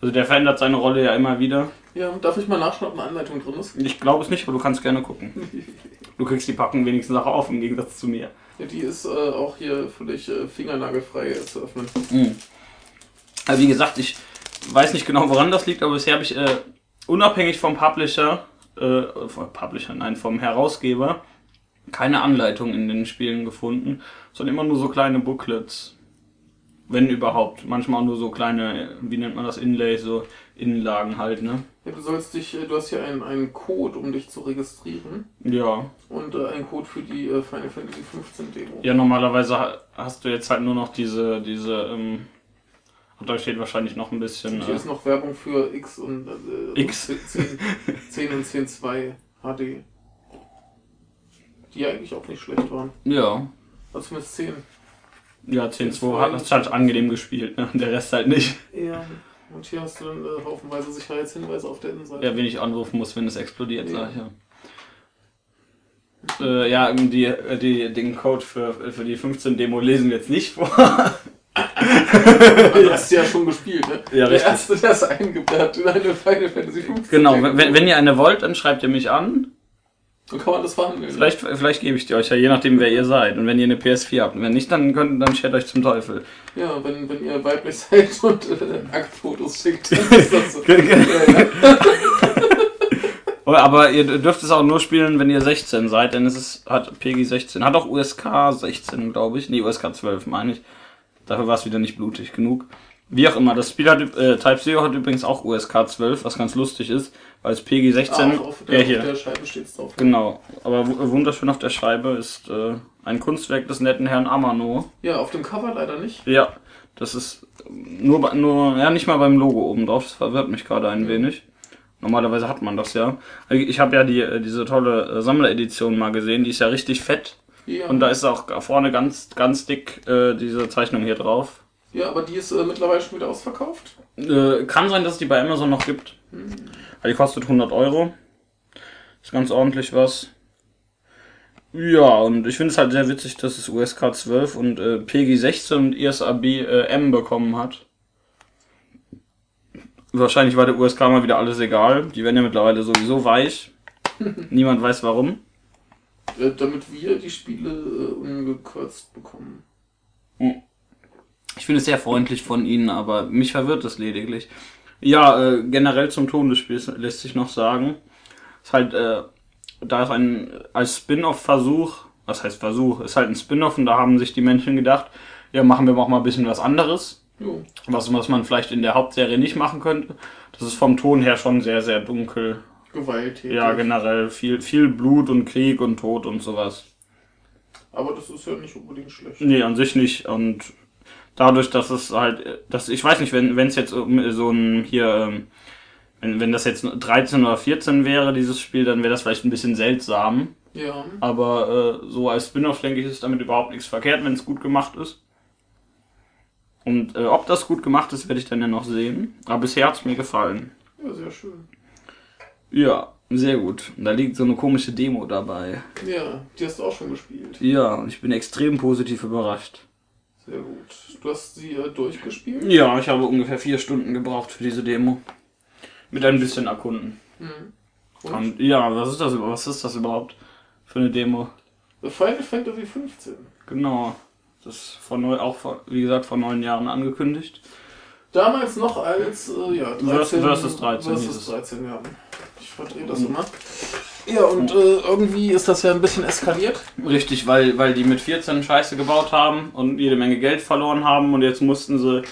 Also der verändert seine Rolle ja immer wieder. Ja, darf ich mal nachschauen, ob eine Anleitung drin ist? Ich glaube es nicht, aber du kannst gerne gucken. Du kriegst die Packung wenigstens auch auf, im Gegensatz zu mir. Ja, die ist äh, auch hier völlig äh, fingernagelfrei äh, zu öffnen. Mhm. Aber wie gesagt, ich weiß nicht genau, woran das liegt, aber bisher habe ich äh, unabhängig vom Publisher, äh, vom Publisher, nein, vom Herausgeber, keine Anleitung in den Spielen gefunden, sondern immer nur so kleine Booklets. Wenn überhaupt. Manchmal auch nur so kleine, wie nennt man das, Inlays, so Innenlagen halt, ne? Ja, du sollst dich, äh, du hast hier einen, einen Code, um dich zu registrieren. Ja. Und äh, einen Code für die äh, Final Fantasy 15 Demo. Ja, normalerweise ha- hast du jetzt halt nur noch diese, diese, ähm, und da steht wahrscheinlich noch ein bisschen. Und hier Äh, ist noch Werbung für X und äh, X. 10, 10 und 10.2 HD. Die eigentlich auch nicht schlecht waren. ja. Also zumindest 10. Ja, 10.2 hat das halt angenehm gespielt, ne? Der Rest halt nicht. Ja. Und hier hast du dann äh, haufenweise Sicherheitshinweise auf der Innenseite. Ja, wen ich anrufen muss, wenn es explodiert, Ja. sag ich ja. Äh, ja, die, äh, die, den Code für, für die 15 Demo lesen wir jetzt nicht vor. Du hast ja schon gespielt, ne? Ja, der richtig. erste, der es eingibt, der hat eine Final Fantasy 15. genau, wenn, wenn ihr eine wollt, dann schreibt ihr mich an. Dann kann man das verhandeln. Vielleicht, vielleicht gebe ich die euch ja, je nachdem, wer ihr seid. Und wenn ihr eine PS4 habt. Und wenn nicht, dann könnt, dann schert euch zum Teufel. Ja, wenn, wenn ihr weiblich seid und äh, Aktfotos schickt, dann ist das so. Aber ihr dürft es auch nur spielen, wenn ihr 16 seid, denn es ist, hat PEGI 16. Hat auch USK 16, glaube ich. Nee, USK 12 meine ich. Dafür war es wieder nicht blutig genug. Wie auch immer, das Spiel hat, äh, Type Zero hat übrigens auch USK 12, was ganz lustig ist, weil es PEGI 16, Ah, auf, der, ja hier, auf der Scheibe steht's drauf. genau, aber wu- wunderschön auf der Scheibe ist äh, ein Kunstwerk des netten Herrn Amano. Ja, auf dem Cover leider nicht. Ja, das ist nur, bei- nur, ja, nicht mal beim Logo oben drauf, das verwirrt mich gerade ein wenig. Normalerweise hat man das ja. Ich habe ja die, äh, diese tolle äh, Sammleredition mal gesehen, die ist ja richtig fett. Ja, Und da ist auch vorne ganz, ganz dick äh, diese Zeichnung hier drauf. ja aber die ist äh, mittlerweile schon wieder ausverkauft. Äh, kann sein, dass es die bei Amazon noch gibt. Aber die kostet 100 Euro. Ist ganz ordentlich was. Ja, und ich finde es halt sehr witzig, dass es USK 12 und äh, PG 16 und ISAB äh, M bekommen hat. Wahrscheinlich war der USK mal wieder alles egal. Die werden ja mittlerweile sowieso weich. Niemand weiß warum. Äh, damit wir die Spiele äh, ungekürzt bekommen. Ich finde es sehr freundlich von Ihnen, aber mich verwirrt es lediglich. Ja, äh, generell zum Ton des Spiels lässt sich noch sagen. Ist halt, äh, da ist ein, als Spin-off-Versuch, was heißt Versuch, ist halt ein Spin-off und da haben sich die Menschen gedacht, ja, machen wir auch mal ein bisschen was anderes. Jo. Was, was man vielleicht in der Hauptserie nicht machen könnte. Das ist vom Ton her schon sehr, sehr dunkel. Gewalttätig. Ja, generell viel, viel Blut und Krieg und Tod und sowas. Aber das ist ja nicht unbedingt schlecht. Nee, an sich nicht. Und dadurch, dass es halt, dass ich weiß nicht, wenn wenn es jetzt so ein hier, ähm, wenn, wenn das jetzt 13 oder 14 wäre, dieses Spiel, dann wäre das vielleicht ein bisschen seltsam. Ja. Aber äh, so als Spin-off, denke ich, ist damit überhaupt nichts verkehrt, wenn es gut gemacht ist. Und äh, ob das gut gemacht ist, werde ich dann ja noch sehen. Aber bisher hat es mir gefallen. Ja, sehr schön. Ja, sehr gut. Und da liegt so eine komische Demo dabei. Ja, die hast du auch schon gespielt. Ja, und ich bin extrem positiv überrascht. Sehr gut. Du hast sie äh, durchgespielt? Ja, ich habe ungefähr vier Stunden gebraucht für diese Demo. Mit ein bisschen erkunden. Mhm. Und? Und ja, was ist das, was ist das überhaupt für eine Demo? Final Fantasy 15. Genau. Das ist vor neu, auch vor, wie gesagt, vor neun Jahren angekündigt. Damals noch als, äh, ja, 13. Versus- versus 13 hieß es. Versus 13, ja. Ich verdrehe das immer. Ja, und äh, irgendwie ist das ja ein bisschen eskaliert. Richtig, weil, weil die mit 14 Scheiße gebaut haben und jede Menge Geld verloren haben und jetzt mussten sie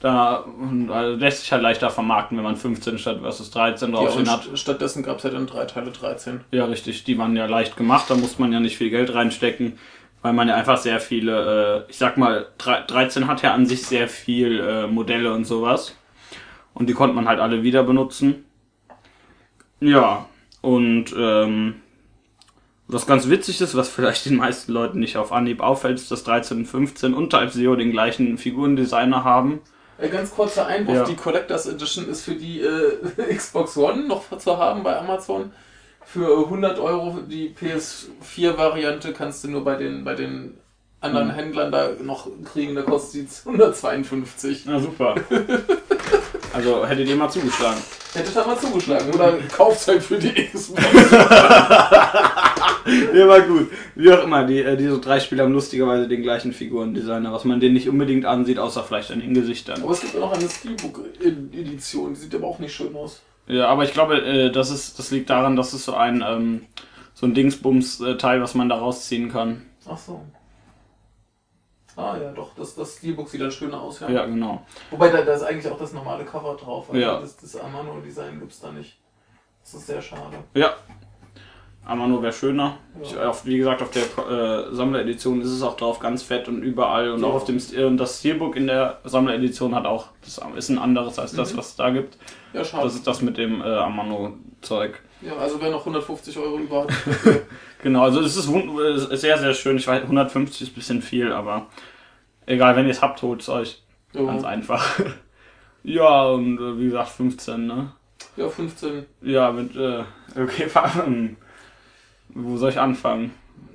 da, und, also lässt sich halt leichter vermarkten, wenn man 15 statt versus 13 Ja, und draufstehen hat. st stattdessen gab es ja dann drei Teile 13. Ja, richtig, die waren ja leicht gemacht, da musste man ja nicht viel Geld reinstecken, weil man ja einfach sehr viele, äh, ich sag mal, drei- 13 hat ja an sich sehr viel äh, Modelle und sowas. Und die konnte man halt alle wieder benutzen. Ja, und ähm, was ganz witzig ist, was vielleicht den meisten Leuten nicht auf Anhieb auffällt, ist, dass 13 und 15 und Type Zero den gleichen Figurendesigner haben. Äh, Ganz kurzer Einwurf, Ja. die Collectors Edition ist für die äh, Xbox One noch zu haben bei Amazon. Für 100 Euro die PS4-Variante kannst du nur bei den, bei den anderen Mhm. Händlern da noch kriegen, da kostet die 152. Na super. Also hättet ihr mal zugeschlagen. Hättet ihr mal zugeschlagen oder kauft halt für die Xbox. Ja, war gut. Wie auch immer, die, äh, diese drei Spiele haben lustigerweise den gleichen Figurendesigner, was man denen nicht unbedingt ansieht, außer vielleicht an den Gesichtern. Aber es gibt auch noch eine Steelbook-Edition, die sieht aber auch nicht schön aus. Ja, aber ich glaube, äh, das, ist, das liegt daran, dass es so ein, ähm, so ein Dingsbums-Teil, was man da rausziehen kann. Ach so. Ah ja, doch, das, das Steelbook sieht dann schöner aus, ja. Ja, genau. Wobei da, da ist eigentlich auch das normale Cover drauf. Also Ja. Das, das Amano-Design gibt es da nicht. Das ist sehr schade. Ja. Amano wäre schöner. Ich, auf, wie gesagt, auf der äh, Sammleredition ist es auch drauf, ganz fett und überall. Und Ja. auch auf dem äh, und das Steelbook in der Sammleredition hat auch, das ist ein anderes als das, Mhm. was es da gibt. Ja, schade. Das ist das mit dem äh, Amano-Zeug. ja, also wer noch 150 Euro über hat. Genau, also es ist, ist sehr, sehr schön. Ich weiß, 150 ist ein bisschen viel, aber egal, wenn ihr es habt, holt es euch. Ganz ja, einfach. ja, und äh, wie gesagt, 15, ne? ja, 15. Ja, mit, äh, okay, wo soll ich anfangen?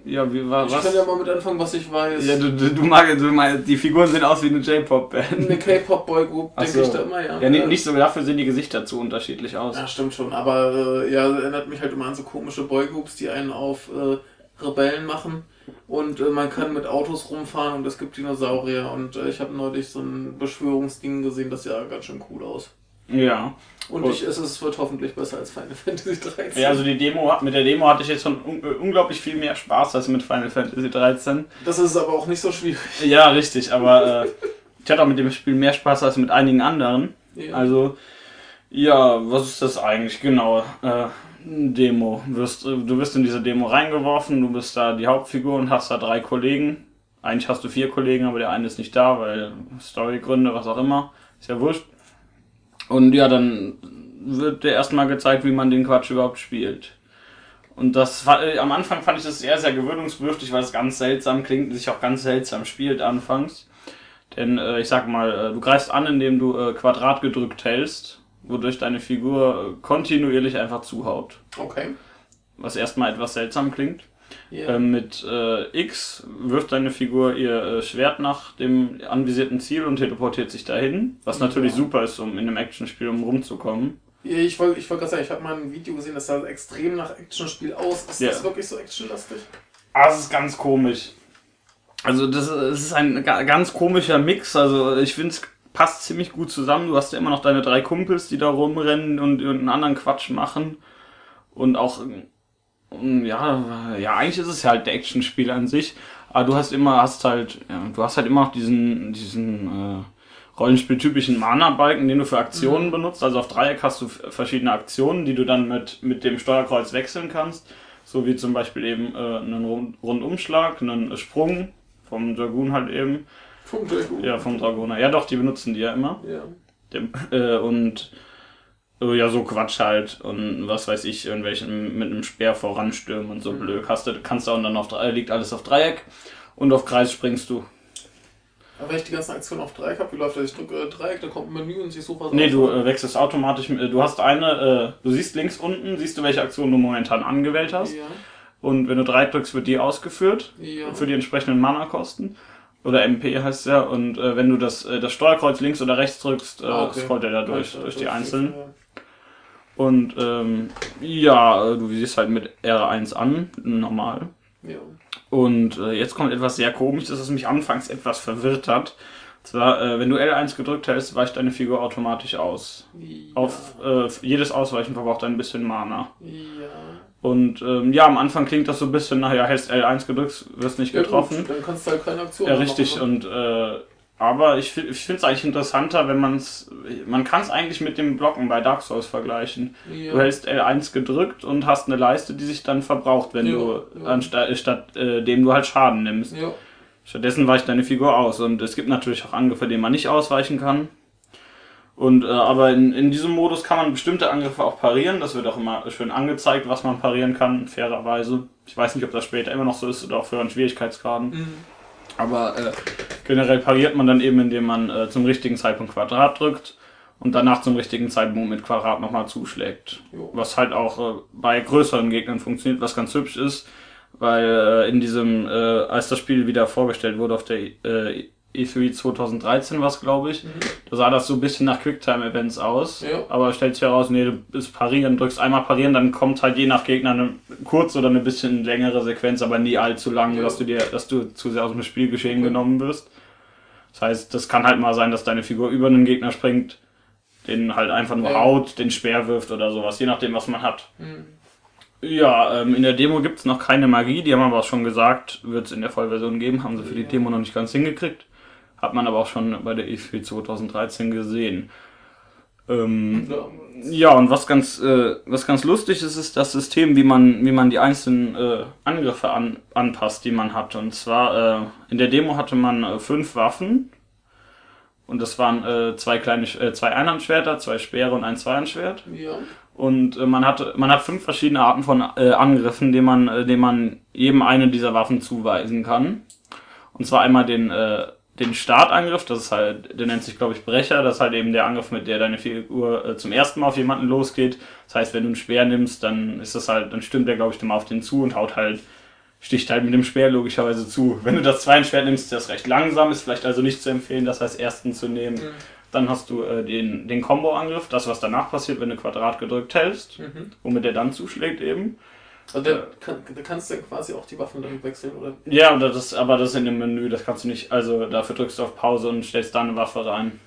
Ja, wie war Ich was? kann ja mal mit anfangen, was ich weiß. Ja, du, du, du magst, du meinst, die Figuren sehen aus wie eine J-Pop-Band. Eine K-Pop-Boy-Group, denke so. ich da immer, ja. Ja, nicht, nicht so, dafür sehen die Gesichter zu unterschiedlich aus. Ja, stimmt schon. Aber äh, ja, erinnert mich halt immer an so komische Boygroups, die einen auf äh, Rebellen machen. Und äh, man kann mit Autos rumfahren und es gibt Dinosaurier. Und äh, ich habe neulich so ein Beschwörungsding gesehen, das sah ganz schön cool aus. Ja. Und ich, es, es wird hoffentlich besser als Final Fantasy 13. Ja, also die Demo, mit der Demo hatte ich jetzt schon un äh, unglaublich viel mehr Spaß als mit Final Fantasy 13. das ist aber auch nicht so schwierig. Ja, richtig, aber äh, ich hatte auch mit dem Spiel mehr Spaß als mit einigen anderen. Ja. Also, ja, was ist das eigentlich genau? Äh, Demo. Du wirst, äh, du wirst in diese Demo reingeworfen, du bist da die Hauptfigur und hast da drei Kollegen. Eigentlich hast du vier Kollegen, aber der eine ist nicht da, weil Storygründe, was auch immer. Ist ja wurscht. Und ja, dann wird dir erstmal gezeigt, wie man den Quatsch überhaupt spielt. Und das äh, am Anfang fand ich das sehr, sehr gewöhnungsbedürftig, weil es ganz seltsam klingt und sich auch ganz seltsam spielt anfangs. Denn äh, ich sag mal, äh, du greifst an, indem du äh, Quadrat gedrückt hältst, wodurch deine Figur kontinuierlich einfach zuhaut. Okay. Was erstmal etwas seltsam klingt. Ja. Ähm, mit äh, X wirft deine Figur ihr äh, Schwert nach dem anvisierten Ziel und teleportiert sich dahin. Was natürlich Ja. super ist, um in einem Actionspiel um rumzukommen. Ich wollte ich wollt gerade sagen, ich habe mal ein Video gesehen, das sah extrem nach Actionspiel aus. Ist Ja. das wirklich so actionlastig? Ah, es ist ganz komisch. Also das, es ist ein ga- ganz komischer Mix. Also ich finde es passt ziemlich gut zusammen. Du hast ja immer noch deine drei Kumpels, die da rumrennen und irgendeinen anderen Quatsch machen. Und auch, ja, ja, eigentlich ist es ja halt der Actionspiel an sich. Aber du hast immer, hast halt, ja, du hast halt immer noch diesen, diesen äh, Rollenspieltypischen Mana-Balken, den du für Aktionen benutzt. Also auf Dreieck hast du verschiedene Aktionen, die du dann mit, mit dem Steuerkreuz wechseln kannst. So wie zum Beispiel eben äh, einen Rund Rundumschlag, einen Sprung vom Dragoon halt eben. Vom Dragon. Ja, vom Dragoner. Ja doch, die benutzen die ja immer. Ja. Dem, äh, und ja, so Quatsch halt. Und was weiß ich, irgendwelchen mit einem Speer voranstürmen und so Mhm. blöd. Hast du, kannst du auch dann auf Dreieck, liegt alles auf Dreieck. Und auf Kreis springst du. Aber wenn ich die ganzen Aktionen auf Dreieck habe, wie läuft das? Ich drücke äh, Dreieck, da kommt ein Menü und ich suche was Nee, du äh, wechselst automatisch. äh, Du hast eine, äh, du siehst links unten, siehst du, welche Aktion du momentan angewählt hast. Ja, Und wenn du Dreieck drückst, wird die ausgeführt. ja. für die entsprechenden Mana-Kosten. Oder MP heißt es ja. Und äh, wenn du das, äh, das Steuerkreuz links oder rechts drückst, Ah, okay. scrollt er da durch, Ja, durch die einzelnen. ja. Und ähm, ja, äh, du siehst halt mit R1 an, normal. Ja. Und äh, jetzt kommt etwas sehr komisches, das mich anfangs etwas verwirrt hat. Und zwar, äh, wenn du L1 gedrückt hältst, weicht deine Figur automatisch aus. Ja. Auf äh, jedes Ausweichen verbraucht ein bisschen Mana. Ja. Und ähm, ja, am Anfang klingt das so ein bisschen, naja, hältst L1 gedrückt, wirst nicht Ja, getroffen. Gut, dann kannst du halt keine Aktion Ja, richtig. machen, ne? Und äh, aber ich, ich finde es eigentlich interessanter, wenn man es. Man kann es eigentlich mit dem Blocken bei Dark Souls vergleichen. Ja. Du hältst L1 gedrückt und hast eine Leiste, die sich dann verbraucht, wenn Ja, du ja. anstatt statt äh, dem du halt Schaden nimmst. Stattdessen weicht deine Figur aus. Und es gibt natürlich auch Angriffe, denen man nicht ausweichen kann. Und äh, aber in, in diesem Modus kann man bestimmte Angriffe auch parieren. Das wird auch immer schön angezeigt, was man parieren kann, fairerweise. Ich weiß nicht, ob das später immer noch so ist oder auch für einen Schwierigkeitsgraden. Mhm. Aber äh, Generell pariert man dann eben, indem man äh, zum richtigen Zeitpunkt Quadrat drückt und danach zum richtigen Zeitpunkt mit Quadrat nochmal zuschlägt. Jo. Was halt auch äh, bei größeren Gegnern funktioniert, was ganz hübsch ist, weil äh, in diesem, äh, als das Spiel wieder vorgestellt wurde auf der äh, E3 2013 war es, glaube ich, da sah das so ein bisschen nach Quicktime-Events aus. Ja. Aber stellt sich heraus, nee, du bist parieren, drückst einmal parieren, dann kommt halt je nach Gegner eine kurze oder eine bisschen längere Sequenz, aber nie allzu lang, Ja. dass du dir, dass du zu sehr aus dem Spielgeschehen Okay. genommen wirst. Das heißt, das kann halt mal sein, dass deine Figur über einen Gegner springt, den halt einfach nur Ja. haut, den Speer wirft oder sowas, je nachdem, was man hat. Mhm. Ja, ähm, in der Demo gibt's noch keine Magie, die haben aber auch schon gesagt, wird's in der Vollversion geben, haben sie für die Ja. Demo noch nicht ganz hingekriegt. Hat man aber auch schon bei der E3 2013 gesehen. Ähm, Ja. und was ganz, äh, was ganz lustig ist, ist das System, wie man, wie man die einzelnen äh, Angriffe an, anpasst, die man hat. Und zwar, äh, in der Demo hatte man äh, fünf Waffen. Und das waren äh, zwei kleine, äh, zwei Einhandschwerter, zwei Speere und ein Zweihandschwert. Ja. Und man hat man hat fünf verschiedene Arten von Angriffen, denen man äh, denen man jedem eine dieser Waffen zuweisen kann. Und zwar einmal den äh, den Startangriff, das ist halt, der nennt sich glaube ich Brecher, das ist halt eben der Angriff, mit der deine Figur äh, zum ersten Mal auf jemanden losgeht. Das heißt, wenn du einen Speer nimmst, dann ist das halt, dann stimmt der glaube ich immer auf den zu und haut halt sticht halt mit dem Speer logischerweise zu. Wenn du das Zweihandschwert nimmst, ist das recht langsam, ist vielleicht also nicht zu empfehlen, das als ersten zu nehmen. Mhm. Dann hast du äh, den, den Combo-Angriff, das, was danach passiert, wenn du Quadrat gedrückt hältst, Mhm. womit der dann zuschlägt eben. Also der, kann, da kannst du dann quasi auch die Waffen dann wechseln, oder? Ja, oder das, aber das ist in dem Menü, das kannst du nicht, also dafür drückst du auf Pause und stellst da eine Waffe rein.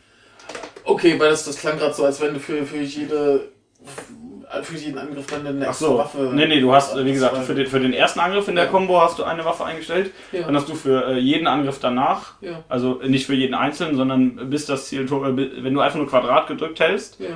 Okay, weil das, das klang gerade so, als wenn du für, für jede für jeden Angriff dann eine extra so, Waffe. nee, nee, du hast, wie gesagt, für den, für den ersten Angriff in der Ja. Combo hast du eine Waffe eingestellt. Ja. Dann hast du für äh, jeden Angriff danach, Ja, also nicht für jeden einzelnen, sondern bis das Ziel, äh, wenn du einfach nur Quadrat gedrückt hältst, ja.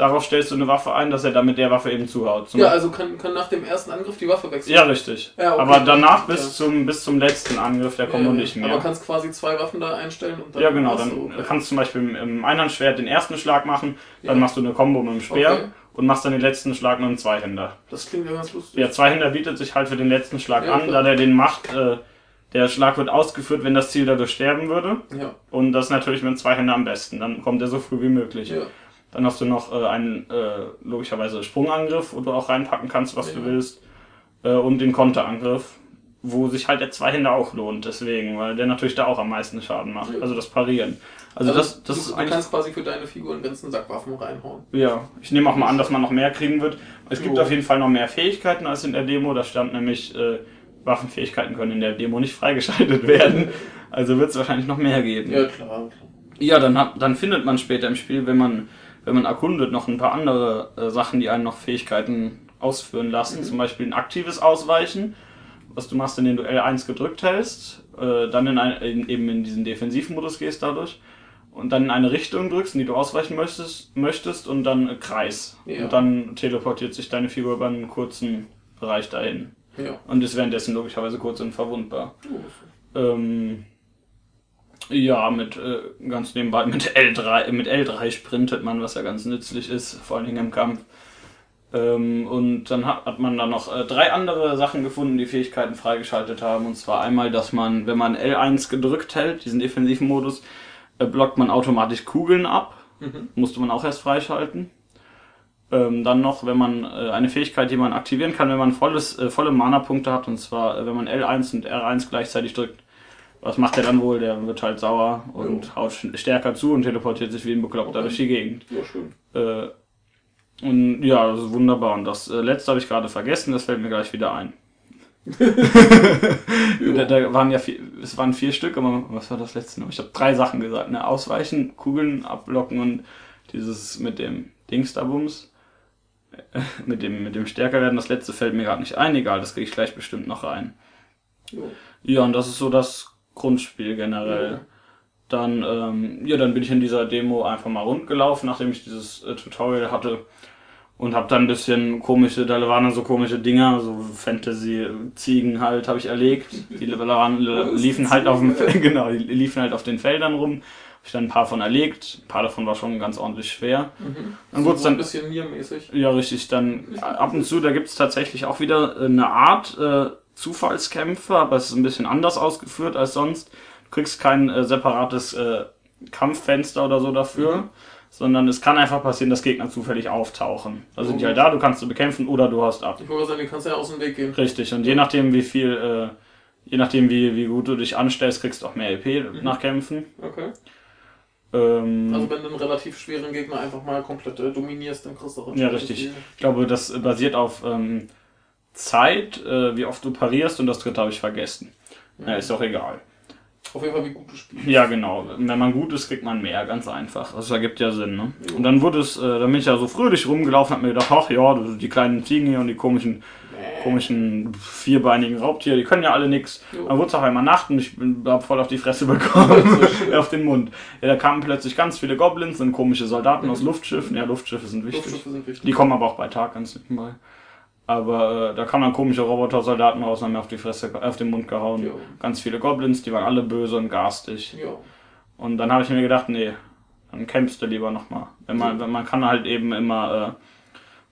Darauf stellst du eine Waffe ein, dass er dann mit der Waffe eben zuhaut. Zum Ja, also kann, kann nach dem ersten Angriff die Waffe wechseln. Ja, richtig. Ja, okay. Aber danach Ja. bis zum bis zum letzten Angriff der Combo Ja, nicht mehr. Aber kannst quasi zwei Waffen da einstellen und dann. ja, genau. Dann okay. kannst du zum Beispiel im, im Einhandschwert den ersten Schlag machen, dann Ja. machst du eine Combo mit dem Speer Okay. und machst dann den letzten Schlag mit dem Zweihänder. Das klingt ja ganz lustig. Der Zweihänder bietet sich halt für den letzten Schlag Ja, an, da der den macht. Äh, der Schlag wird ausgeführt, wenn das Ziel dadurch sterben würde. Ja. Und das ist natürlich mit dem Zweihänder am besten. Dann kommt er so früh wie möglich. ja. Dann hast du noch äh, einen äh, logischerweise Sprungangriff, wo du auch reinpacken kannst, was Ja. du willst. Äh, und den Konterangriff, wo sich halt der Zweihänder auch lohnt, deswegen, weil der natürlich da auch am meisten Schaden macht. Ja. Also das Parieren. Also, das, das du, ist du eigentlich. kannst quasi für deine Figur einen ganzen Sack Waffen reinhauen. Ja, ich nehme auch mal an, dass man noch mehr kriegen wird. Es gibt auf jeden Fall noch mehr Fähigkeiten als in der Demo. Da stand nämlich, äh, Waffenfähigkeiten können in der Demo nicht freigeschaltet werden. Also wird es wahrscheinlich noch mehr geben. Ja, klar. klar. Ja, dann, hat, dann findet man später im Spiel, wenn man, wenn man erkundet, noch ein paar andere äh, Sachen, die einen noch Fähigkeiten ausführen lassen. Zum Beispiel ein aktives Ausweichen, was du machst, indem du L1 gedrückt hältst, äh, dann in ein, in, eben in diesen Defensivmodus gehst dadurch und dann in eine Richtung drückst, in die du ausweichen möchtest, möchtest und dann äh, Kreis. Ja. Und dann teleportiert sich deine Figur über einen kurzen Bereich dahin. Ja. Und ist währenddessen logischerweise kurz und verwundbar. Oh, Ähm, ja, mit äh, ganz nebenbei mit L3, mit L3 sprintet man, was ja ganz nützlich ist, vor allen Dingen im Kampf. Ähm, und dann hat, hat man da noch äh, drei andere Sachen gefunden, die Fähigkeiten freigeschaltet haben. Und zwar einmal, dass man, wenn man L1 gedrückt hält, diesen defensiven Modus, äh, blockt man automatisch Kugeln ab. Mhm. Musste man auch erst freischalten. Ähm, dann noch, wenn man äh, eine Fähigkeit, die man aktivieren kann, wenn man volles, äh, volle Mana-Punkte hat, und zwar, äh, wenn man L1 und R1 gleichzeitig drückt. Was macht der dann wohl? Der wird halt sauer und haut sch- stärker zu und teleportiert sich wie ein Bekloppter Okay. durch die Gegend. Ja, schön. Äh, und ja, das ist wunderbar. Und das äh, letzte habe ich gerade vergessen, das fällt mir gleich wieder ein. da, da waren ja vier, es waren vier Stück, aber was war das letzte noch? Ich habe drei Sachen gesagt. Ne? Ausweichen, Kugeln abblocken und dieses mit dem Dingsterbums. Äh, Mit dem, mit dem stärker werden. Das letzte fällt mir gerade nicht ein. Egal, das kriege ich gleich bestimmt noch rein. Jo. Ja, und das ist so das Grundspiel generell. Ja. Dann, ähm, ja, dann bin ich in dieser Demo einfach mal rundgelaufen, nachdem ich dieses äh, Tutorial hatte. Und hab dann ein bisschen komische, da waren dann so komische Dinger, so Fantasy-Ziegen halt, habe ich erlegt. Die waren, liefen halt auf dem, genau, die liefen halt auf den Feldern rum. Hab ich dann ein paar von erlegt. Ein paar davon war schon ganz ordentlich schwer. Mhm. Dann so, wurd's so ein dann- bisschen Nier-mäßig. Ja, richtig. Dann ab und zu, da gibt's tatsächlich auch wieder äh, eine Art äh, Zufallskämpfe, aber es ist ein bisschen anders ausgeführt als sonst. kriegst kein äh, separates äh, Kampffenster oder so dafür. Mhm. Sondern es kann einfach passieren, dass Gegner zufällig auftauchen. Da sind die halt da, du kannst sie bekämpfen oder du haust ab. Ich wollte sagen, die kannst du ja aus dem Weg gehen. Richtig, und je nachdem, wie viel, äh, je nachdem, wie, wie gut du dich anstellst, kriegst du auch mehr EP nach Kämpfen. Okay. Ähm, Also wenn du einen relativ schweren Gegner einfach mal komplett äh, dominierst, dann kriegst du auch ja, richtig. Ich glaube, das basiert auf ähm, Zeit, äh, wie oft du parierst und das dritte habe ich vergessen. Ja, ist doch egal. Auf jeden Fall, wie gut du spielst. Ja, genau. Wenn man gut ist, kriegt man mehr, ganz einfach. Das ergibt ja Sinn, ne? Und dann wurde es, äh, dann bin ich ja so fröhlich rumgelaufen, hab mir gedacht, ach ja, die kleinen Ziegen hier und die komischen, komischen vierbeinigen Raubtiere, die können ja alle nix. Jo. Dann wurde es auf einmal Nacht und ich bin- hab voll auf die Fresse bekommen, auf den Mund. Ja, da kamen plötzlich ganz viele Goblins und komische Soldaten aus Luftschiffen. Ja, Luftschiffe sind wichtig. Luftschiffe sind wichtig. Die kommen aber auch bei Tag ganz nebenbei. Aber äh, da kamen dann komische Roboter-Soldaten raus und haben mir auf die Fresse, auf den Mund gehauen. Jo. Ganz viele Goblins, die waren alle böse und garstig. Ja. Und dann habe ich mir gedacht, nee, dann campst du lieber nochmal. Wenn man, wenn man kann halt eben immer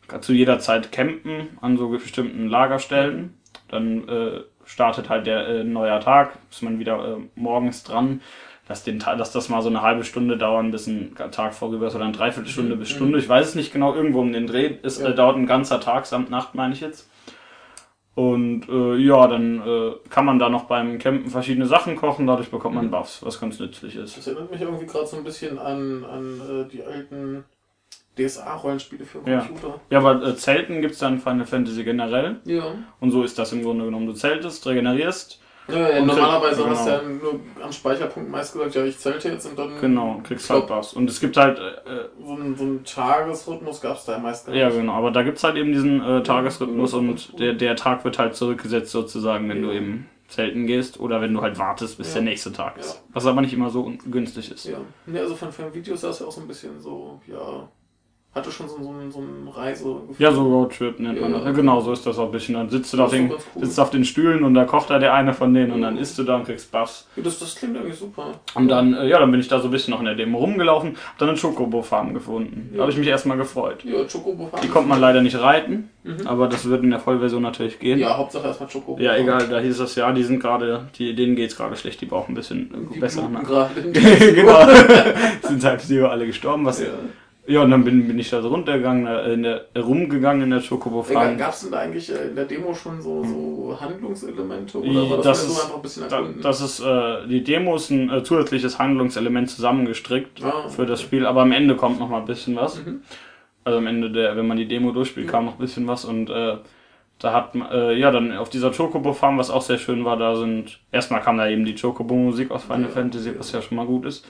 äh, zu jeder Zeit campen an so bestimmten Lagerstellen. Dann äh, startet halt der äh, neuer Tag, ist man wieder äh, morgens dran. Dass, den, dass das mal so eine halbe Stunde dauern, bis ein Tag vorüber ist oder eine Dreiviertelstunde bis Stunde. Ich weiß es nicht genau, irgendwo um den Dreh. Es Ja. äh, dauert ein ganzer Tag, samt Nacht meine ich jetzt. Und äh, ja, dann äh, kann man da noch beim Campen verschiedene Sachen kochen, dadurch bekommt man Buffs, was ganz nützlich ist. Das erinnert mich irgendwie gerade so ein bisschen an, an äh, die alten DSA-Rollenspiele für den Ja. Computer. Ja, aber äh, Zelten gibt's dann Final Fantasy generell. Ja. Und so ist das im Grunde genommen. Du zeltest, regenerierst, Ja, ja, normalerweise genau. hast du ja nur am Speicherpunkt meist gesagt, ja, ich zelte jetzt und dann genau, kriegst glaub, halt Buffs. Und es gibt halt, äh, so einen, so einen Tagesrhythmus gab es da ja meist gar ja nicht. genau, aber da gibt's halt eben diesen äh, Tagesrhythmus und der, der Tag wird halt zurückgesetzt sozusagen, wenn du Ja. eben zelten gehst oder wenn du halt wartest, bis Ja. der nächste Tag ist. Ja. Was aber nicht immer so günstig ist. Ja. ja, also von, von Videos sah es ja auch so ein bisschen so, ja, hatte schon so, so, ein- so ein Reise. Ja, so Roadtrip nennt man Ja. das. Ja, genau, so ist das auch ein bisschen. Dann sitzt du da auf Das den, cool. sitzt auf den Stühlen und da kocht da der eine von denen und dann Ja. isst du da und kriegst Buffs. Ja, das, das klingt eigentlich super. Und dann, äh, ja, dann bin ich da so ein bisschen noch in der Demo rumgelaufen, hab dann eine Chocobo-Farm gefunden. Da habe ich mich erstmal gefreut. Ja, Chocobo Die konnte man leider nicht reiten, Mhm. aber das wird in der Vollversion natürlich gehen. Ja, Hauptsache erstmal Chocobo. Ja, egal, da hieß es ja, die sind gerade, die, denen geht's gerade schlecht, die brauchen ein bisschen Die besser. gerade. genau. sind halt die alle gestorben. Was, ja. Ja. und dann bin, bin ich da so runtergegangen, äh, in der, rumgegangen in der Chocobo-Farm. Gab es denn da eigentlich äh, in der Demo schon so, so Handlungselemente oder war das, Das mehr so ist- einfach ein bisschen erkunden? das ist, äh, die Demo ist ein äh, zusätzliches Handlungselement zusammengestrickt Ah, für das Spiel, aber am Ende kommt noch mal ein bisschen was. Mhm. Also am Ende der, wenn man die Demo durchspielt, Ja. kam noch ein bisschen was und äh, da hat man, äh, ja, dann auf dieser Chocobo-Farm, was auch sehr schön war, da sind, erstmal kam da eben die Chocobo-Musik aus Final Ja. Fantasy, was ja schon mal gut ist.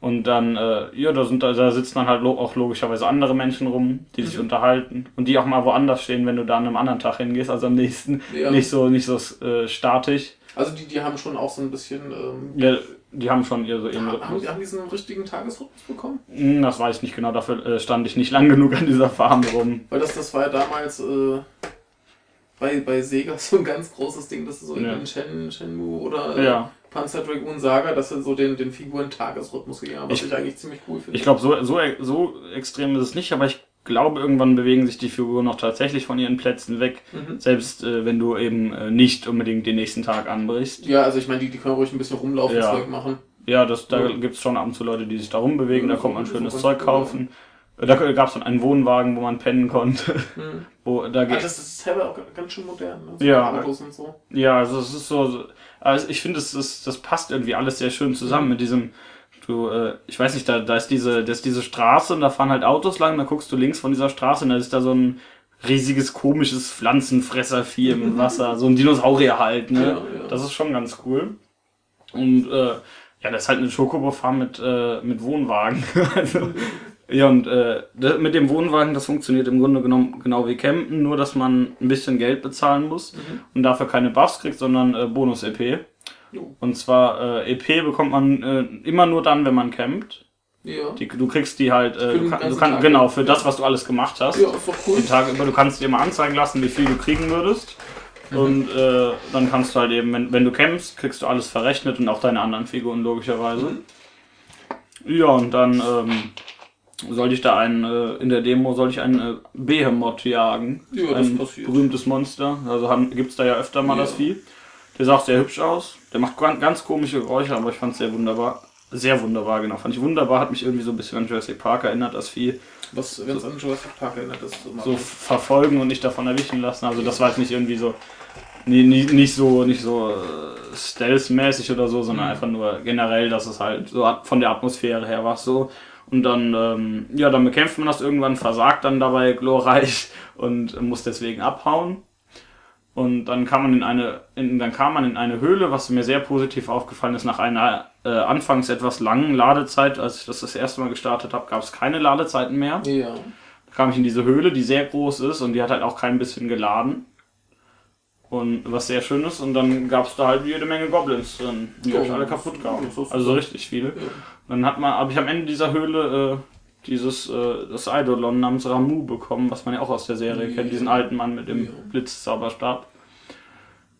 Und dann, äh, ja, da sind, da, sitzen dann halt auch logischerweise andere Menschen rum, die sich Mhm. unterhalten und die auch mal woanders stehen, wenn du da an einem anderen Tag hingehst, also am nächsten. Ja. Nicht so, nicht so äh, statisch. Also die, die haben schon auch so ein bisschen. Ähm, Ja, die haben schon ihr so ihren haben, Rhythmus. die, haben diesen richtigen Tagesrhythmus bekommen? Hm, Das weiß ich nicht genau, dafür äh, stand ich nicht lang genug an dieser Farm rum. Weil das, das war ja damals äh, bei, bei Sega so ein ganz großes Ding, dass sie so Ja. in Shen, Shenmue oder äh, Ja. Panzer Dragoon Saga, dass sie so den, den Figuren Tagesrhythmus gegeben haben, was ich, Ich- eigentlich ziemlich cool finde. Ich glaube, so, so, so extrem ist es nicht, aber ich glaube, irgendwann bewegen sich die Figuren noch tatsächlich von ihren Plätzen weg, Mhm. selbst äh, wenn du eben äh, nicht unbedingt den nächsten Tag anbrichst. Ja, also ich meine, die, die können ruhig ein bisschen rumlaufen, Ja. Zeug machen. Ja, das, da Ja. gibt's schon ab und zu Leute, die sich da rumbewegen, Ja, da kommt man schönes so- Zeug kaufen. Da gab's dann einen Wohnwagen, wo man pennen konnte. Mhm. Wo, da Ah, das ist selber auch ganz schön modern, ne? So Ja. Und so. Ja, also es ist so also ich finde, es ist, das passt irgendwie alles sehr schön zusammen mit diesem, du, äh, ich weiß nicht, da, da ist diese, da ist diese Straße und da fahren halt Autos lang, da guckst du links von dieser Straße und da ist da so ein riesiges, komisches Pflanzenfresservieh im Wasser, so ein Dinosaurier halt, ne? Ja, ja. Das ist schon ganz cool. Und äh, ja, das ist halt eine Chocobo-Farm mit, äh, mit Wohnwagen. also, ja, und äh, mit dem Wohnwagen, das funktioniert im Grunde genommen genau wie Campen, nur dass man ein bisschen Geld bezahlen muss und dafür keine Buffs kriegt, sondern äh, Bonus-EP. Und zwar äh, EP bekommt man äh, immer nur dann, wenn man campt. Ja. Die, du kriegst die halt, äh, du, kann, du kannst genau ja. für das, was du alles gemacht hast. ja, ist doch cool. Den Tag über, du kannst dir mal anzeigen lassen, wie viel du kriegen würdest. Mhm. Und äh, dann kannst du halt eben, wenn, wenn du campst, kriegst du alles verrechnet und auch deine anderen Figuren logischerweise. Mhm. Ja, und dann ähm, sollte ich da einen, äh, in der Demo sollte ich einen äh, Behemoth jagen. Ja, ein berühmtes Monster. Also haben, gibt's da ja öfter mal Ja. das Vieh. Der sah auch sehr hübsch aus. Der macht ganz, komische Geräusche, aber ich fand es sehr wunderbar. Sehr wunderbar, genau. Fand ich wunderbar, hat mich irgendwie so ein bisschen an Jurassic Park erinnert, das Vieh. Was, wenn es an Jurassic Park erinnert, das so, So verfolgen und nicht davon erwischen lassen. Also das war jetzt nicht irgendwie so, nie, nie, nicht so, nicht so äh, Stealth-mäßig oder so, sondern Mhm. einfach nur generell, dass es halt so von der Atmosphäre her war so. Und dann, ähm, ja, dann bekämpft man das irgendwann, versagt dann dabei glorreich und muss deswegen abhauen. Und dann kam man in eine, in, dann kam man in eine Höhle, was mir sehr positiv aufgefallen ist, nach einer äh, anfangs etwas langen Ladezeit, als ich das das erste Mal gestartet habe, gab es keine Ladezeiten mehr. Ja. Da kam ich in diese Höhle, die sehr groß ist und die hat halt auch kein bisschen geladen. Und was sehr schön ist, und dann gab es da halt jede Menge Goblins drin, die Ja, euch alle kaputt gaben. ja, Also richtig viele. Dann hat man, habe ich am Ende dieser Höhle äh, dieses äh, das Eidolon namens Ramu bekommen, was man ja auch aus der Serie kennt, diesen alten Mann mit dem Ja. Blitzzauberstab.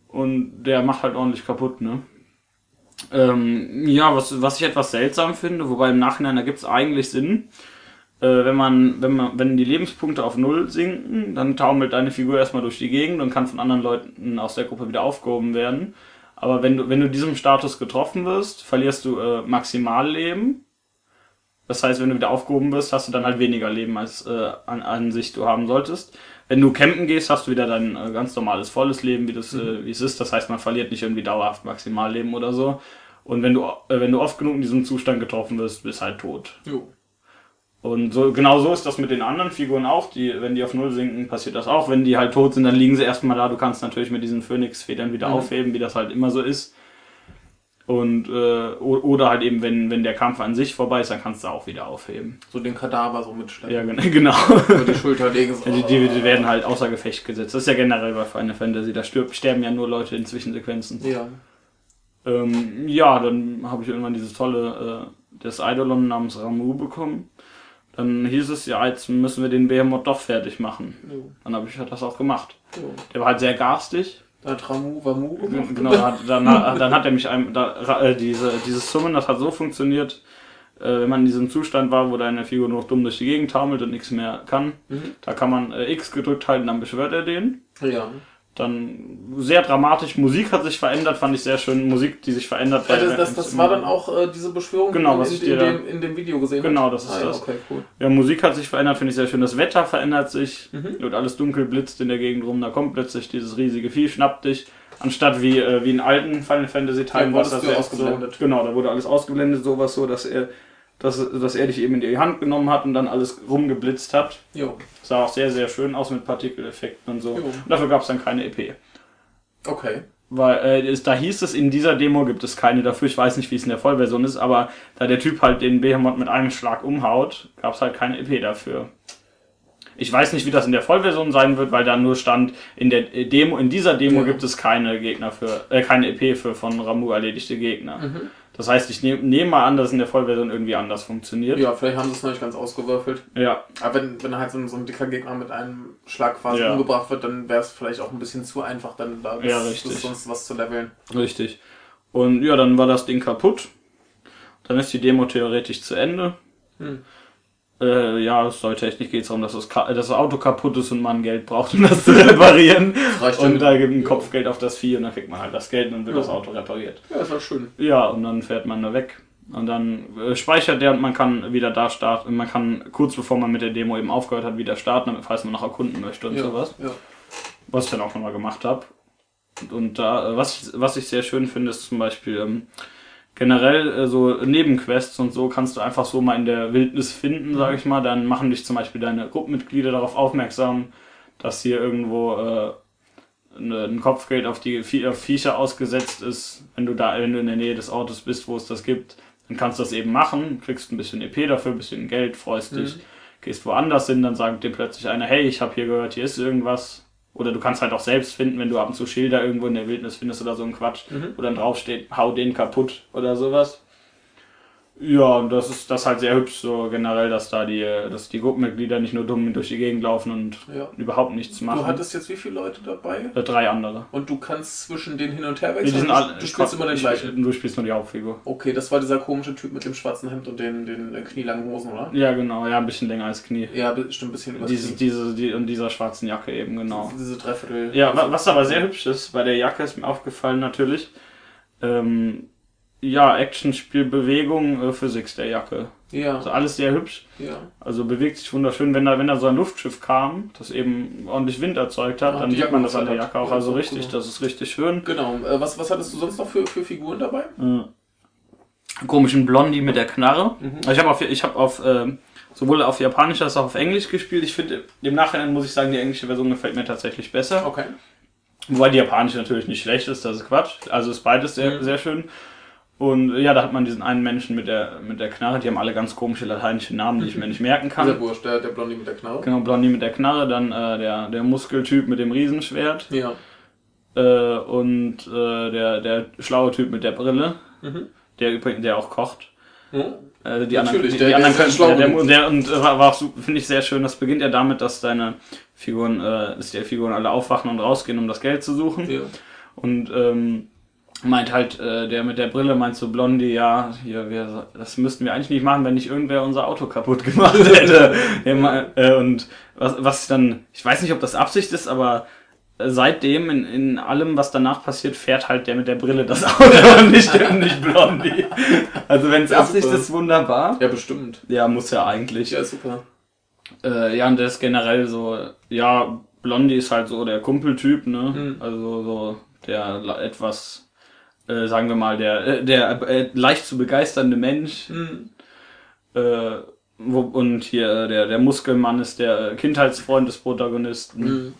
Und der macht halt ordentlich kaputt, ne? Ähm, ja, was, was ich etwas seltsam finde, wobei im Nachhinein ergibt es eigentlich Sinn. Äh, wenn man, wenn man, wenn die Lebenspunkte auf Null sinken, dann taumelt deine Figur erstmal durch die Gegend und kann von anderen Leuten aus der Gruppe wieder aufgehoben werden. Aber wenn du, wenn du diesem Status getroffen wirst, verlierst du äh, Maximalleben. Das heißt, wenn du wieder aufgehoben wirst, hast du dann halt weniger Leben, als äh, an, an sich du haben solltest. Wenn du campen gehst, hast du wieder dein äh, ganz normales volles Leben, wie das, äh, wie es ist. Das heißt, man verliert nicht irgendwie dauerhaft Maximalleben oder so. Und wenn du, äh, wenn du oft genug in diesem Zustand getroffen wirst, bist halt tot. Jo. Und so, genau so ist das mit den anderen Figuren auch. Die, wenn die auf Null sinken, passiert das auch. Wenn die halt tot sind, dann liegen sie erstmal da. Du kannst natürlich mit diesen Phönix-Federn wieder Mhm. aufheben, wie das halt immer so ist. Und, äh, oder halt eben, wenn, wenn der Kampf an sich vorbei ist, dann kannst du auch wieder aufheben. So den Kadaver so mitschleppen. Ja, gen- genau. Über die Schulter legen. So. Die, die, die werden halt außer Gefecht gesetzt. Das ist ja generell bei Final Fantasy. Da stirb, sterben ja nur Leute in Zwischensequenzen. Ja. Ähm, ja, dann habe ich irgendwann dieses tolle, äh, das Eidolon namens Ramu bekommen. Dann hieß es, ja, jetzt müssen wir den Behemoth doch fertig machen. Jo. Dann habe ich halt das auch gemacht. Jo. Der war halt sehr garstig. Da hat Ramu Wamu gemacht. Genau, dann hat, dann, dann hat er mich einem, da, äh, diese, dieses Summen, das hat so funktioniert, äh, wenn man in diesem Zustand war, wo deine Figur nur noch dumm durch die Gegend taumelt und nichts mehr kann. Mhm. Da kann man äh, X gedrückt halten, dann beschwört er den. Ja. Dann sehr dramatisch, Musik hat sich verändert, fand ich sehr schön. Musik, die sich verändert. Ja, das, das, das war dann auch äh, diese Beschwörung, Genau, die was ich in, in, dem, in dem Video gesehen Genau, das ist ah, ja, das. Okay, cool. Ja, Musik hat sich verändert, finde ich sehr schön. Das Wetter verändert sich. Mhm. Wird alles dunkel, blitzt in der Gegend rum. Da kommt plötzlich dieses riesige Vieh, schnappt dich. Anstatt wie, äh, wie in alten Final Fantasy Teilen Da war das du erst so. ausgeblendet. Genau, da wurde alles ausgeblendet, sowas so, dass er, dass, dass er dich eben in die Hand genommen hat und dann alles rumgeblitzt hat. Jo. Sah auch sehr, sehr schön aus mit Partikeleffekten und so. Jo. Und dafür gab es dann keine EP. Okay. Weil äh, da hieß es, in dieser Demo gibt es keine dafür. Ich weiß nicht, wie es in der Vollversion ist, aber da der Typ halt den Behemoth mit einem Schlag umhaut, gab es halt keine EP dafür. Ich weiß nicht, wie das in der Vollversion sein wird, weil da nur stand, in der äh, Demo, in dieser Demo Ja. gibt es keine Gegner für, äh, keine EP für von Ramu erledigte Gegner. Das heißt, ich nehme nehm mal an, dass in der Vollversion irgendwie anders funktioniert. Ja, vielleicht haben sie es noch nicht ganz ausgewürfelt. Ja, Aber wenn, wenn halt so ein, so ein dicker Gegner mit einem Schlag quasi Ja. umgebracht wird, dann wäre es vielleicht auch ein bisschen zu einfach, dann da bis, Ja, richtig. bis sonst was zu leveln. Richtig. Und ja, dann war das Ding kaputt. Dann ist die Demo theoretisch zu Ende. Hm. Äh, ja, storytechnisch geht es darum, dass das, das Auto kaputt ist und man Geld braucht, um das zu reparieren. reicht und da gibt ein. Kopfgeld auf das Vieh und dann kriegt man halt das Geld und dann wird Ja. das Auto repariert. Ja, das war schön. Ja, und dann fährt man da weg. Und dann äh, speichert der und man kann wieder da starten. Man kann kurz bevor man mit der Demo eben aufgehört hat, wieder starten, damit, falls man noch erkunden möchte und ja, sowas Ja. was ich dann auch nochmal gemacht habe. Und, und da, äh, was ich, was ich sehr schön finde, ist zum Beispiel ähm, generell äh, so Nebenquests und so kannst du einfach so mal in der Wildnis finden, sage ich mal. Dann machen dich zum Beispiel deine Gruppenmitglieder darauf aufmerksam, dass hier irgendwo äh, eine- ein Kopfgeld auf die auf Viecher ausgesetzt ist. Wenn du da, wenn du in der Nähe des Ortes bist, wo es das gibt, dann kannst du das eben machen, kriegst ein bisschen EP dafür, ein bisschen Geld, freust dich, gehst woanders hin, dann sagt dir plötzlich einer, hey, ich habe hier gehört, hier ist irgendwas. Oder du kannst halt auch selbst finden, wenn du ab und zu Schilder irgendwo in der Wildnis findest oder so ein Quatsch, Mhm. wo dann draufsteht, hau den kaputt oder sowas. Ja, und das ist das halt sehr hübsch so generell, dass da die, dass die Gruppenmitglieder nicht nur dumm durch die Gegend laufen und Ja. überhaupt nichts machen. Du hattest jetzt wie viele Leute dabei? Äh, drei andere. Und du kannst zwischen denen hin und her Die wechseln? sind du, alle, du spielst immer den ich- gleichen. Du spielst nur die Hauptfigur. Okay, das war dieser komische Typ mit dem schwarzen Hemd und den, den äh, knielangen Hosen, oder? Ja, genau, ja, ein bisschen länger als Knie. Ja, bestimmt ein bisschen über Diese, diese, die, und dieser schwarzen Jacke eben, genau. diese Dreiviertel. Ja, wa- was aber sehr hübsch ist, bei der Jacke ist mir aufgefallen natürlich, ähm, ja, Actionspiel, Bewegung, äh, Physik der Jacke. Ja, Also alles sehr hübsch. ja. Also bewegt sich wunderschön. Wenn da, wenn da so ein Luftschiff kam, das eben ordentlich Wind erzeugt hat, Ah, dann sieht man das an Jacke der Jacke auch. ja, Also so richtig, cool. das ist richtig schön. Genau. Äh, was, was hattest du sonst noch für, für Figuren dabei? Äh, komischen Blondie mit der Knarre. Mhm. Also Ich habe auf, ich hab auf ähm, sowohl auf Japanisch als auch auf Englisch gespielt. Ich finde, im Nachhinein muss ich sagen, die englische Version gefällt mir tatsächlich besser. Okay. Wobei die japanische natürlich nicht schlecht ist, das ist Quatsch. Also ist beides sehr, Mhm. sehr schön. Und ja, da hat man diesen einen Menschen mit der, mit der Knarre, die haben alle ganz komische lateinische Namen, die ich mir nicht merken Dieser kann. Bursch, der, der Blondie mit der Knarre. Genau, Blondie mit der Knarre, dann äh, der, der Muskeltyp mit dem Riesenschwert Ja. äh, und äh, der, der schlaue Typ mit der Brille, Mhm. der übrigens, der auch kocht. Hm? Äh, die Natürlich, anderen, die, der- die der anderen können, schlau der, der, der, und äh, war, war auch finde ich sehr schön. Das beginnt ja damit, dass deine Figuren, äh, dass die Figuren alle aufwachen und rausgehen, um das Geld zu suchen. Ja. Und ähm, meint halt, äh, der mit der Brille meint so Blondie, ja, hier, wir, das müssten wir eigentlich nicht machen, wenn nicht irgendwer unser Auto kaputt gemacht hätte. Äh, und was, was dann, ich weiß nicht, ob das Absicht ist, aber äh, seitdem in, in allem, was danach passiert, fährt halt der mit der Brille das Auto und nicht, nicht Blondie. Also wenn es Ja, Absicht super. ist, wunderbar. ja, bestimmt. Ja, muss ja eigentlich. Ja, super. Äh, ja, und der ist generell so, ja, Blondie ist halt so der Kumpeltyp, ne? Mhm. Also so der etwas, äh, sagen wir mal, der, äh, der äh, leicht zu begeisternde Mensch. Hm. Äh, wo, und hier äh, der, der Muskelmann ist der Kindheitsfreund des Protagonisten. Hm.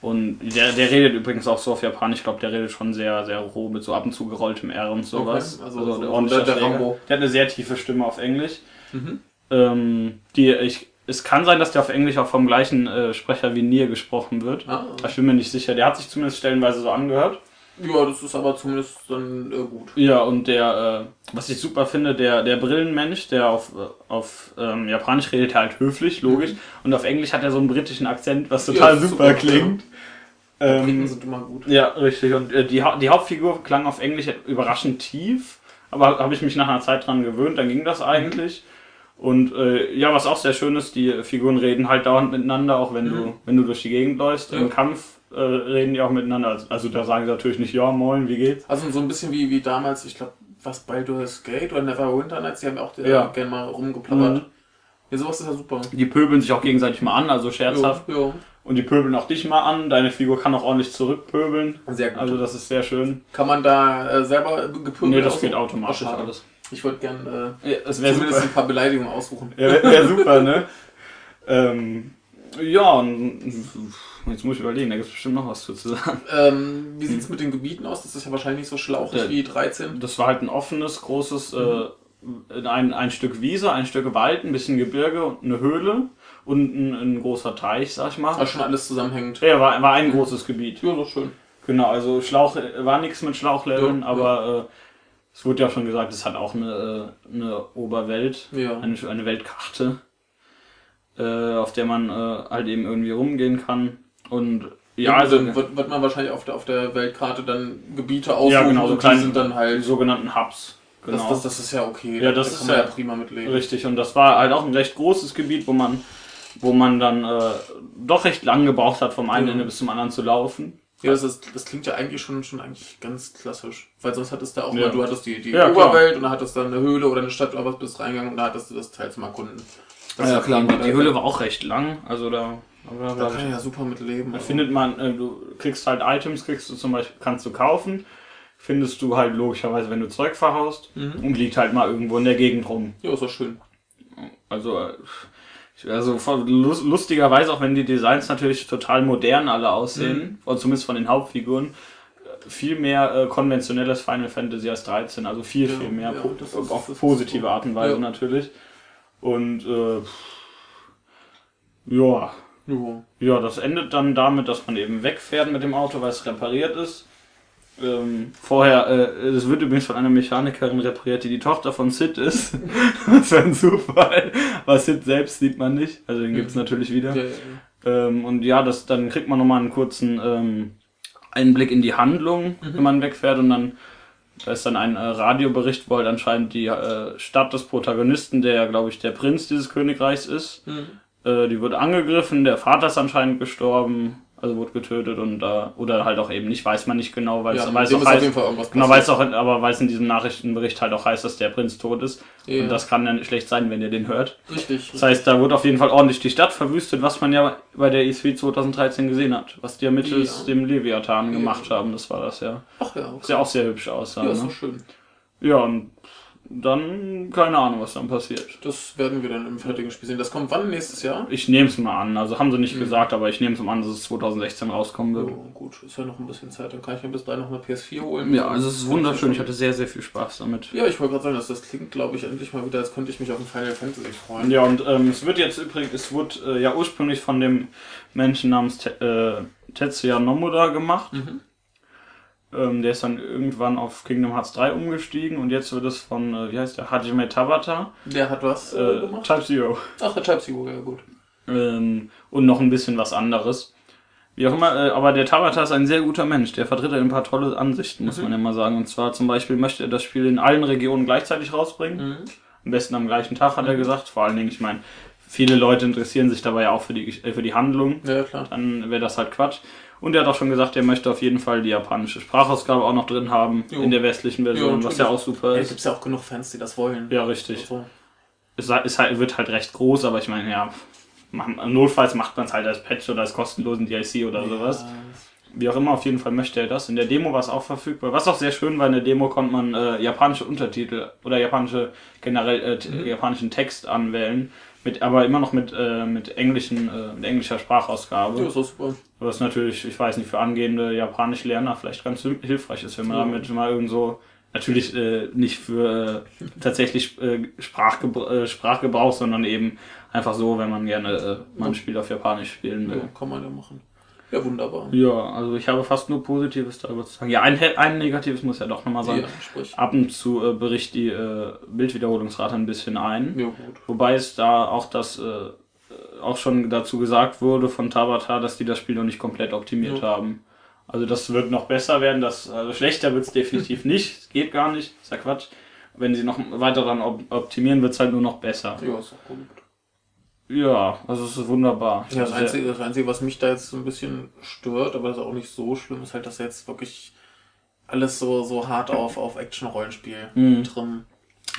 Und der, der redet übrigens auch so auf Japanisch, ich glaube, der redet schon sehr, sehr roh mit so ab und zu gerolltem R und sowas. Okay, also so- der so der- der Schläger. Rambo. Der hat eine sehr tiefe Stimme auf Englisch. Mhm. Ähm, die, ich, es kann sein, dass der auf Englisch auch vom gleichen äh, Sprecher wie Nier gesprochen wird. Ah. Ich bin mir nicht sicher. Der hat sich zumindest stellenweise so angehört. Ja, das ist aber zumindest dann äh, gut. Ja, und der, äh, was ich super finde, der, der Brillenmensch, der auf, äh, auf ähm, Japanisch redet, halt höflich, logisch. Und auf Englisch hat er so einen britischen Akzent, was total Ja, super, super, klingt. Briten Ähm, sind immer gut. ja, richtig. Und äh, die, Hau- die Hauptfigur klang auf Englisch überraschend tief, aber habe ich mich nach einer Zeit dran gewöhnt, dann ging das eigentlich. Und äh, ja, was auch sehr schön ist, die Figuren reden halt dauernd miteinander, auch wenn du wenn du durch die Gegend läufst. Ja. Im Kampf äh, reden die auch miteinander. Also, da sagen sie natürlich nicht, ja, moin, wie geht's? Also so ein bisschen wie, wie damals, ich glaube, was Baldur's Gate oder Neverwinter Nights, die haben auch Ja. gerne mal rumgeplappert. Mhm. Ja, sowas ist ja super. Die pöbeln sich auch gegenseitig mal an, also scherzhaft. Ja, ja. Und die pöbeln auch dich mal an. Deine Figur kann auch ordentlich zurückpöbeln. Sehr gut. Also das ist sehr schön. Kann man da äh, selber gepöbelt Nee, das geht automatisch Ach, alles. Ich wollte gerne Ja, äh, wäre zumindest super. ein paar Beleidigungen aussuchen. Ja, wäre wär super, ne? ähm, ja, und jetzt muss ich überlegen, da gibt es bestimmt noch was zu sagen. Ähm, wie sieht's mit den Gebieten aus? Das ist ja wahrscheinlich nicht so schlauchig Ja. wie 13. Das war halt ein offenes, großes, äh, ein, ein Stück Wiese, ein Stück Wald, ein bisschen Gebirge und eine Höhle und ein, ein großer Teich, sag ich mal. Also schon alles zusammenhängend. Ja, war, war ein großes Gebiet. Ja, so schön. Genau, also Schlauch war nichts mit Schlauchleveln, Ja, aber äh, es wurde ja schon gesagt, es hat auch eine, äh, eine Oberwelt, Ja. eine, eine Weltkarte, äh, auf der man äh, halt eben irgendwie rumgehen kann. Und ja, also dann wird, wird man wahrscheinlich auf der, auf der Weltkarte dann Gebiete aussuchen ja, genau, so kleine die sind dann die halt. sogenannten Hubs. Genau. Das, das, das ist ja okay. Ja, das da ist ja- ja prima mitleben. Richtig, und das war halt auch ein recht großes Gebiet, wo man, wo man dann äh, doch recht lang gebraucht hat, vom einen Ja. Ende bis zum anderen zu laufen. Ja, das, ist, das klingt ja eigentlich schon, schon eigentlich ganz klassisch. Weil sonst hattest du auch Ja. mal, du hattest die, die Ja, klar. Oberwelt und dann hattest du eine Höhle oder eine Stadt, aber bist reingegangen und da hattest du das Teil zum Erkunden. Das ist klar, prima. die Höhle war auch recht lang, also da, aber Da kann ich ja super mit leben. Da aber- findet man, äh, du kriegst halt Items, kriegst du zum Beispiel, kannst du kaufen, findest du halt logischerweise, wenn du Zeug verhaust Mhm. und liegt halt mal irgendwo in der Gegend rum. Ja, ist doch schön. Also, äh, also lustigerweise, auch wenn die Designs natürlich total modern alle aussehen, oder zumindest von den Hauptfiguren, äh, viel mehr äh, konventionelles Final Fantasy als 13, also viel, Ja, viel mehr, ja, po- das ist- auf positive. Art und Weise Ja. natürlich. Und äh, ja, Ja. ja, das endet dann damit, dass man eben wegfährt mit dem Auto, weil es repariert ist. Ähm, vorher, äh, es wird übrigens von einer Mechanikerin repariert, die die Tochter von Sid ist. das wäre ein Zufall. Aber Sid selbst sieht man nicht. Also den gibt's natürlich wieder. Ja, ja, Ähm, und ja, das, dann kriegt man nochmal einen kurzen ähm, Einblick in die Handlung, wenn man wegfährt. Und dann da ist dann ein äh, Radiobericht, wo halt anscheinend die äh, Stadt des Protagonisten, der ja, glaube ich, der Prinz dieses Königreichs ist, Mhm. Äh, die wird angegriffen, der Vater ist anscheinend gestorben, also wurde getötet und äh, oder halt auch eben nicht, weiß man nicht genau, weil ja, es dem auch ist heißt, genau, passiert. auch, aber weil es in diesem Nachrichtenbericht halt auch heißt, dass der Prinz tot ist. Ja. Und das kann dann schlecht sein, wenn ihr den hört. Richtig. Das heißt, da wird auf jeden Fall ordentlich die Stadt verwüstet, was man ja bei der E3 2013 gesehen hat. Was die ja mittels Ja. dem Leviathan gemacht haben, das war das ja. Ach ja, okay. Was ja auch sehr hübsch aussah. ja, ist ne? doch schön. ja, und dann keine Ahnung, was dann passiert. Das werden wir dann im fertigen Spiel sehen. Das kommt wann? Nächstes Jahr? Ich nehme es mal an. Also haben sie Mhm. nicht gesagt, aber ich nehme es mal an, dass es 2016 rauskommen wird. Oh, gut, ist ja noch ein bisschen Zeit. Dann kann ich mir bis dahin noch eine PS4 holen. Ja, also es ist wunderschön. Ich hatte sehr, sehr viel Spaß damit. Ja, ich wollte gerade sagen, dass das klingt, glaube ich, endlich mal wieder, als könnte ich mich auf ein Final Fantasy freuen. Ja, und ähm, es wird jetzt übrigens, es wurde äh, ja ursprünglich von dem Menschen namens Te äh, Tetsuya Nomura gemacht. Mhm. Ähm, der ist dann irgendwann auf Kingdom Hearts 3 umgestiegen und jetzt wird es von, äh, wie heißt der, Hajime Tabata, Der hat was äh, äh, gemacht? Type Zero. Ach, der Type Zero, ja gut. ähm, und noch ein bisschen was anderes. Wie auch immer, äh, aber der Tabata ist ein sehr guter Mensch. Der vertritt ein paar tolle Ansichten, muss Mhm. man ja mal sagen. Und zwar zum Beispiel möchte er das Spiel in allen Regionen gleichzeitig rausbringen. Mhm. Am besten am gleichen Tag, hat er gesagt. Vor allen Dingen, ich meine, viele Leute interessieren sich dabei ja auch für die, äh, für die Handlung. Ja, klar. Dann wäre das halt Quatsch. Und er hat auch schon gesagt, er möchte auf jeden Fall die japanische Sprachausgabe auch noch drin haben Jo. in der westlichen Version, Jo, was ja auch super Ja, ist. gibt es ja auch genug Fans, die das wollen. Ja, richtig. Also, Es ist halt, wird halt recht groß, aber ich meine, ja, notfalls macht man es halt als Patch oder als kostenlosen DLC oder sowas. Ja, Wie auch immer, auf jeden Fall möchte er das. In der Demo war es auch verfügbar. Was auch sehr schön war, in der Demo konnte man äh, japanische Untertitel oder japanische generell äh, Mhm. japanischen Text anwählen, mit aber immer noch mit äh, mit englischen äh, mit englischer Sprachausgabe. ja, ist auch super. Was natürlich, ich weiß nicht, für angehende japanisch Lerner vielleicht ganz hil- hilfreich ist, wenn man Ja. damit mal irgend so natürlich äh, nicht für äh, tatsächlich äh, Sprachgebr äh, Sprachgebrauch, sondern eben einfach so, wenn man gerne äh, mal ein Spiel auf Japanisch spielen will. Ja, kann man ja machen. Ja, wunderbar. Ja, also ich habe fast nur Positives darüber zu sagen. Ja, ein, ein Negatives muss ja doch nochmal sagen. Ja, sprich. Ab und zu äh, bricht die äh, Bildwiederholungsrate ein bisschen ein. Ja, gut. Wobei es da auch das äh, auch schon dazu gesagt wurde von Tabata, dass die das Spiel noch nicht komplett optimiert Ja. haben. Also das wird noch besser werden. Das, also schlechter wird es definitiv nicht. Es geht gar nicht. Ist ja Quatsch. Wenn sie noch weiter dann op optimieren, wird es halt nur noch besser. Ja, ist auch gut. Ja, also es ist wunderbar. Ja, das sehr- Einzige, das Einzige, was mich da jetzt so ein bisschen stört, aber das ist auch nicht so schlimm, ist halt, dass jetzt wirklich alles so, so hart auf, auf Action-Rollenspiel Mhm. trimmen.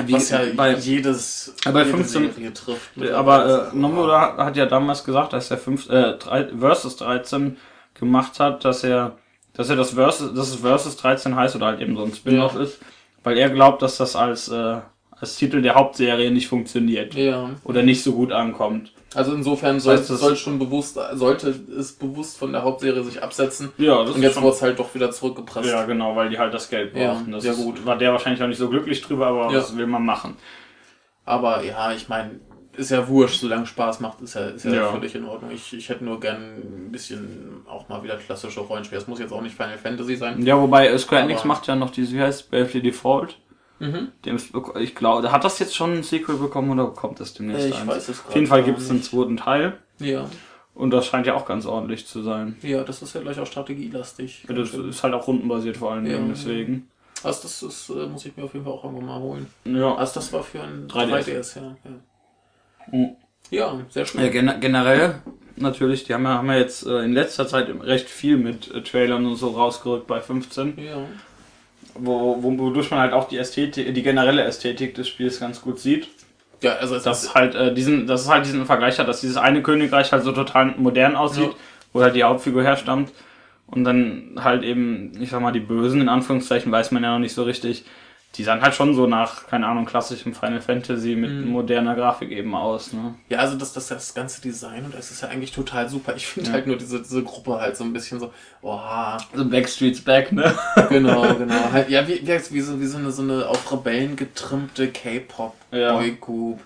Wie- Was ja bei- jedes, bei jede 15 Serie trifft. Aber äh, Nomura hat ja damals gesagt, dass er fünf, äh, drei, Versus 13 gemacht hat, dass er, dass er das Versus, dass es Versus 13 heißt oder halt eben so ein Spin-off Ja. ist, weil er glaubt, dass das als, äh, als Titel der Hauptserie nicht funktioniert Ja. oder nicht so gut ankommt. Also insofern soll, heißt, das- soll schon bewusst, sollte es bewusst von der Hauptserie sich absetzen. Ja, das Und jetzt wurde es halt doch wieder zurückgepresst. ja genau, weil die halt das Geld Ja, brauchten. Das sehr ist- gut. war der wahrscheinlich auch nicht so glücklich drüber, aber Ja. was will man machen? Aber ja, ich meine, ist ja wurscht, solange Spaß macht, ist ja, ist ja, Ja. völlig in Ordnung. Ich, ich hätte nur gern ein bisschen auch mal wieder klassische Rollenspiele. Es muss jetzt auch nicht Final Fantasy sein. Ja, wobei Square Enix macht ja noch diese, wie heißt Bravely Default. Mhm. Dem ist, ich glaube, hat das jetzt schon ein Sequel bekommen oder kommt das demnächst Ich eins? weiß es Auf jeden Fall gibt es einen zweiten Teil Ja. und das scheint ja auch ganz ordentlich zu sein. Ja, das ist ja gleich auch strategielastig. Das ist halt auch rundenbasiert vor allen Ja, Dingen, ja. deswegen. Also das ist, äh, muss ich mir auf jeden Fall auch irgendwann mal holen. Ja. Also das war für ein 3DS. 3DS, ja. Ja, Mhm. ja sehr schön. Ja, gen generell natürlich, die haben ja, haben ja jetzt äh, in letzter Zeit recht viel mit äh, Trailern und so rausgerückt bei 15, Ja. Wo, wo, wodurch man halt auch die Ästhetik, die generelle Ästhetik des Spiels ganz gut sieht. Ja, also es Dass ist, es halt äh, diesen, dass es halt diesen Vergleich hat, dass dieses eine Königreich halt so total modern aussieht, Ja. wo halt die Hauptfigur herstammt. Und dann halt eben, ich sag mal, die Bösen, in Anführungszeichen, weiß man ja noch nicht so richtig. Die sahen halt schon so nach, keine Ahnung, klassischem Final Fantasy mit Mhm. moderner Grafik eben aus, ne? ja, also das, das, das ganze Design und es ist ja eigentlich total super. Ich finde Ja. halt nur diese, diese Gruppe halt so ein bisschen so, oha, Also Backstreet's Back, ne? genau, genau. Halt, ja, wie, wie, wie, so, wie so eine, so eine auf Rebellen getrimmte Ja. K-Pop-Boygroup.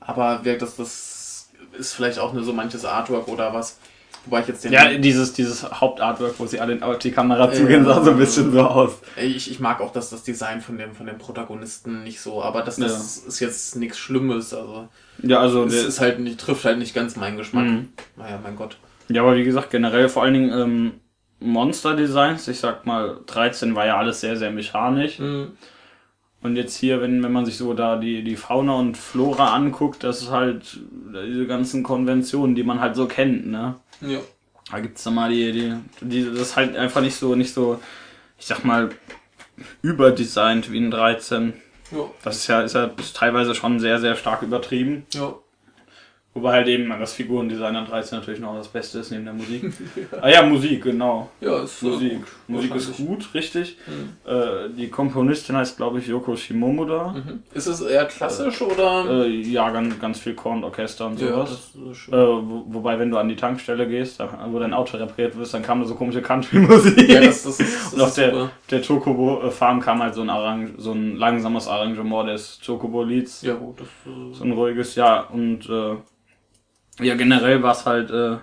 Aber wie, das, das ist vielleicht auch nur so manches Artwork oder was. Wobei ich jetzt den. Ja, dieses, dieses Hauptartwork, wo sie alle auf die Kamera zugehen, sah so ein bisschen so aus. Ich, ich mag auch das, das Design von dem, von dem Protagonisten nicht so, aber das, das ist jetzt nichts Schlimmes. Also, Ja, also es ist halt nicht, trifft halt nicht ganz meinen Geschmack. Mhm. Naja, mein Gott. Ja, aber wie gesagt, generell vor allen Dingen ähm, Monster-Designs. Ich sag mal, 13 war ja alles sehr, sehr mechanisch. Mhm. Und jetzt hier, wenn, wenn man sich so da die, die Fauna und Flora anguckt, das ist halt diese ganzen Konventionen, die man halt so kennt, ne? Ja. Da gibt's dann mal die, die, die, das ist halt einfach nicht so, nicht so, ich sag mal, überdesignt wie ein 13. Ja. Das ist ja, ist ja ist teilweise schon sehr, sehr stark übertrieben. Ja. Wobei halt eben das Figurendesign an 13 natürlich noch das Beste ist neben der Musik. ah ja, Musik, genau. Ja, ist äh, Musik. gut. Musik ist gut, richtig. Mhm. Äh, die Komponistin heißt, glaube ich, Yoko Shimomoda. Mhm. Ist es eher klassisch oder? Äh, ja, ganz, ganz viel Korn, Orchester und ja, sowas. das ist schön. Äh, wo, wobei, wenn du an die Tankstelle gehst, da, wo dein Auto repariert wird, dann kam da so komische Country-Musik. ja, das, das ist, das Und auf ist der, super. der Chocobo-Farm kam halt so ein, Arrang so ein langsames Arrangement des Chocobo-Lieds. Ja, gut. Das, äh, So ein ruhiges, ja. Und äh, ja, generell war es halt, äh,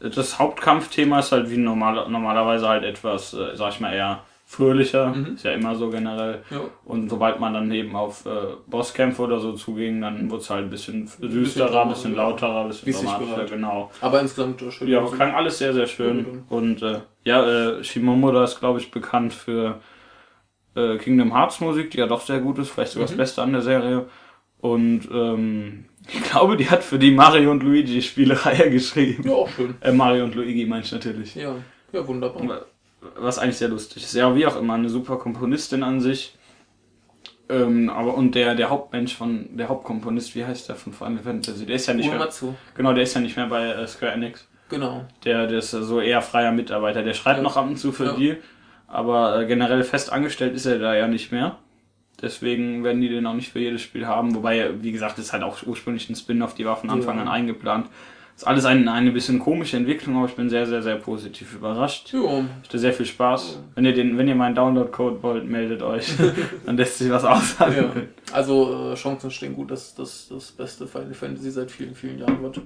das Hauptkampfthema ist halt wie normal, normalerweise halt etwas, äh, sag ich mal, eher fröhlicher. Mhm. Ist ja immer so generell. ja. Und sobald man dann eben auf äh, Bosskämpfe oder so zuging, dann wurde es halt ein bisschen düsterer, ein bisschen lauterer, ein bisschen dramatischer, genau. Aber insgesamt schön. Ja, klang alles sehr, sehr schön. Und äh, ja, äh, Shimomoda ist, glaube ich, bekannt für äh, Kingdom Hearts Musik, die ja doch sehr gut ist, vielleicht sogar das Mhm. Beste an der Serie. Und ähm, ich glaube, die hat für die Mario und Luigi Spielereihe geschrieben. Ja, auch schön. Äh, Mario und Luigi meine ich natürlich. Ja, ja, wunderbar. Was eigentlich sehr lustig ist. Ja, wie auch immer, eine super Komponistin an sich. Ähm, aber und der, der Hauptmensch von, der Hauptkomponist, wie heißt der von Final Fantasy? Der ist ja nicht mehr, Uematsu. genau, der ist ja nicht mehr bei äh, Square Enix. Genau. Der, der ist so eher freier Mitarbeiter. Der schreibt Ja. noch ab und zu für Ja. die, aber äh, generell fest angestellt ist er da ja nicht mehr. Deswegen werden die den auch nicht für jedes Spiel haben. Wobei, wie gesagt, ist halt auch ursprünglich ein Spin-off, die war von Anfang Ja. an eingeplant. Ist alles eine, eine bisschen komische Entwicklung, aber ich bin sehr, sehr, sehr positiv überrascht. Ja, Hatte sehr viel Spaß. Wenn ihr den, wenn ihr meinen Download-Code wollt, meldet euch. Dann lässt sich was aushandeln. ja. Also äh, Chancen stehen gut, dass das das beste Final Fantasy seit vielen, vielen Jahren wird.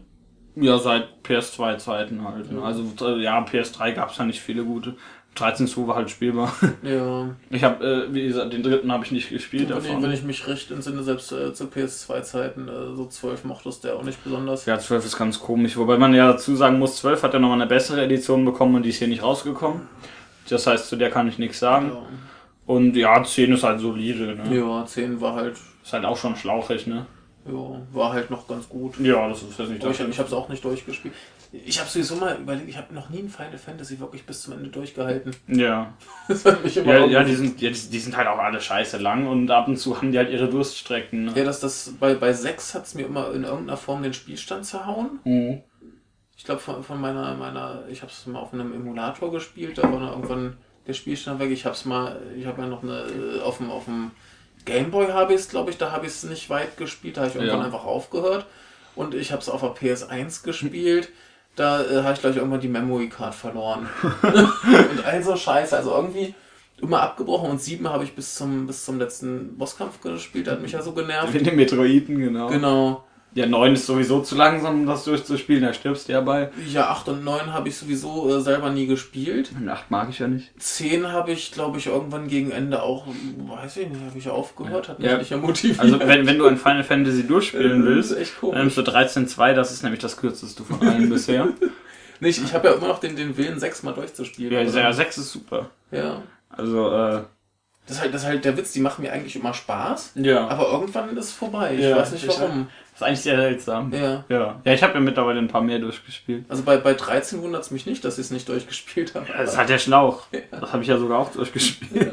Ja, seit PS2-Zeiten halt. ne? Ja. Also äh, ja, PS3 gab es ja nicht viele gute. 13.2 war halt spielbar. Ja. Ich habe, äh, wie gesagt, den dritten habe ich nicht gespielt Wenn ich, davon. wenn ich mich recht entsinne, selbst äh, zu PS2-Zeiten, äh, so 12 mochte es der auch nicht besonders. ja, 12 ist ganz komisch. Wobei man ja dazu sagen muss, 12 hat ja nochmal eine bessere Edition bekommen und die ist hier nicht rausgekommen. Das heißt, zu der kann ich nichts sagen. Ja. Und ja, 10 ist halt solide. Ne? ja, 10 war halt, Ist halt auch schon schlauchig, ne? ja, war halt noch ganz gut. Ja, das ist jetzt nicht Aber ich, das. ich habe es auch nicht durchgespielt. Ich habe sowieso mal überlegt, ich habe noch nie ein Final Fantasy wirklich bis zum Ende durchgehalten. Ja. Das hat mich immer Ja, ja, die sind, ja, die, die sind halt auch alle scheiße lang und ab und zu haben die halt ihre Durststrecken. Ne? Ja, dass das bei, bei 6 hat es mir immer in irgendeiner Form den Spielstand zerhauen. Mhm. Ich glaube von, von meiner, meiner, ich habe es mal auf einem Emulator gespielt, da war dann irgendwann der Spielstand weg. Ich habe es mal, ich habe ja noch eine, äh, auf dem, auf dem Gameboy habe ich es, glaube ich, da habe ich es nicht weit gespielt, da habe ich irgendwann Ja. einfach aufgehört. Und ich habe es auf der PS1 gespielt, da äh, habe ich, glaube ich, irgendwann die Memory Card verloren. und also scheiße, also irgendwie immer abgebrochen und 7 habe ich bis zum, bis zum letzten Bosskampf gespielt, hat mich ja so genervt. Mit den Metroiden, genau. Genau. Ja, 9 ist sowieso zu langsam, um das durchzuspielen, da stirbst du ja bei. Ja, 8 und 9 habe ich sowieso äh, selber nie gespielt. 8 mag ich ja nicht. 10 habe ich, glaube ich, irgendwann gegen Ende auch, weiß ich nicht, habe ich aufgehört, hat mich Ja. nicht ja motiviert. Also, wenn, wenn du ein Final Fantasy durchspielen willst, ist echt dann nimmst du 13.2, das ist nämlich das kürzeste von allen bisher. Nicht, ich habe ja immer noch den, den Willen, 6 mal durchzuspielen. Ja, ja, 6 ist super. ja. Also, äh, Das ist, halt, das ist halt der Witz, die machen mir eigentlich immer Spaß, ja. aber irgendwann ist es vorbei. Ich Ja, weiß nicht ich- warum. Das ist eigentlich sehr seltsam. Ja. Ja. Ja, ich habe ja mittlerweile ein paar mehr durchgespielt. Also bei, bei 13 wundert es mich nicht, dass ich es nicht durchgespielt habe. Das ist halt der Schlauch. Das habe ich ja sogar auch durchgespielt.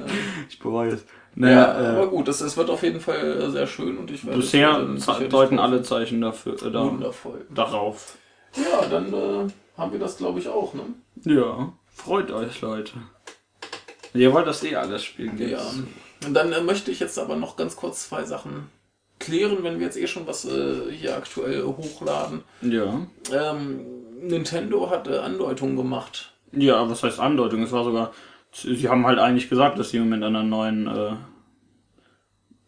Ich bereue es. ja, Naja, aber äh, gut, es, es wird auf jeden Fall sehr schön und ich werde bisher deuten alle Zeichen dafür, äh, da, Wundervoll. darauf. Ja, dann äh, haben wir das, glaube ich, auch, ne? Ja, freut euch, Leute. Ihr wollt das eh alles spielen jetzt. Ja. Und dann äh, möchte ich jetzt aber noch ganz kurz zwei Sachen klären, wenn wir jetzt eh schon was äh, hier aktuell hochladen. Ja. Ähm, Nintendo hat äh, Andeutungen gemacht. Ja, was heißt Andeutung? Es war sogar, sie haben halt eigentlich gesagt, dass sie im Moment an einer neuen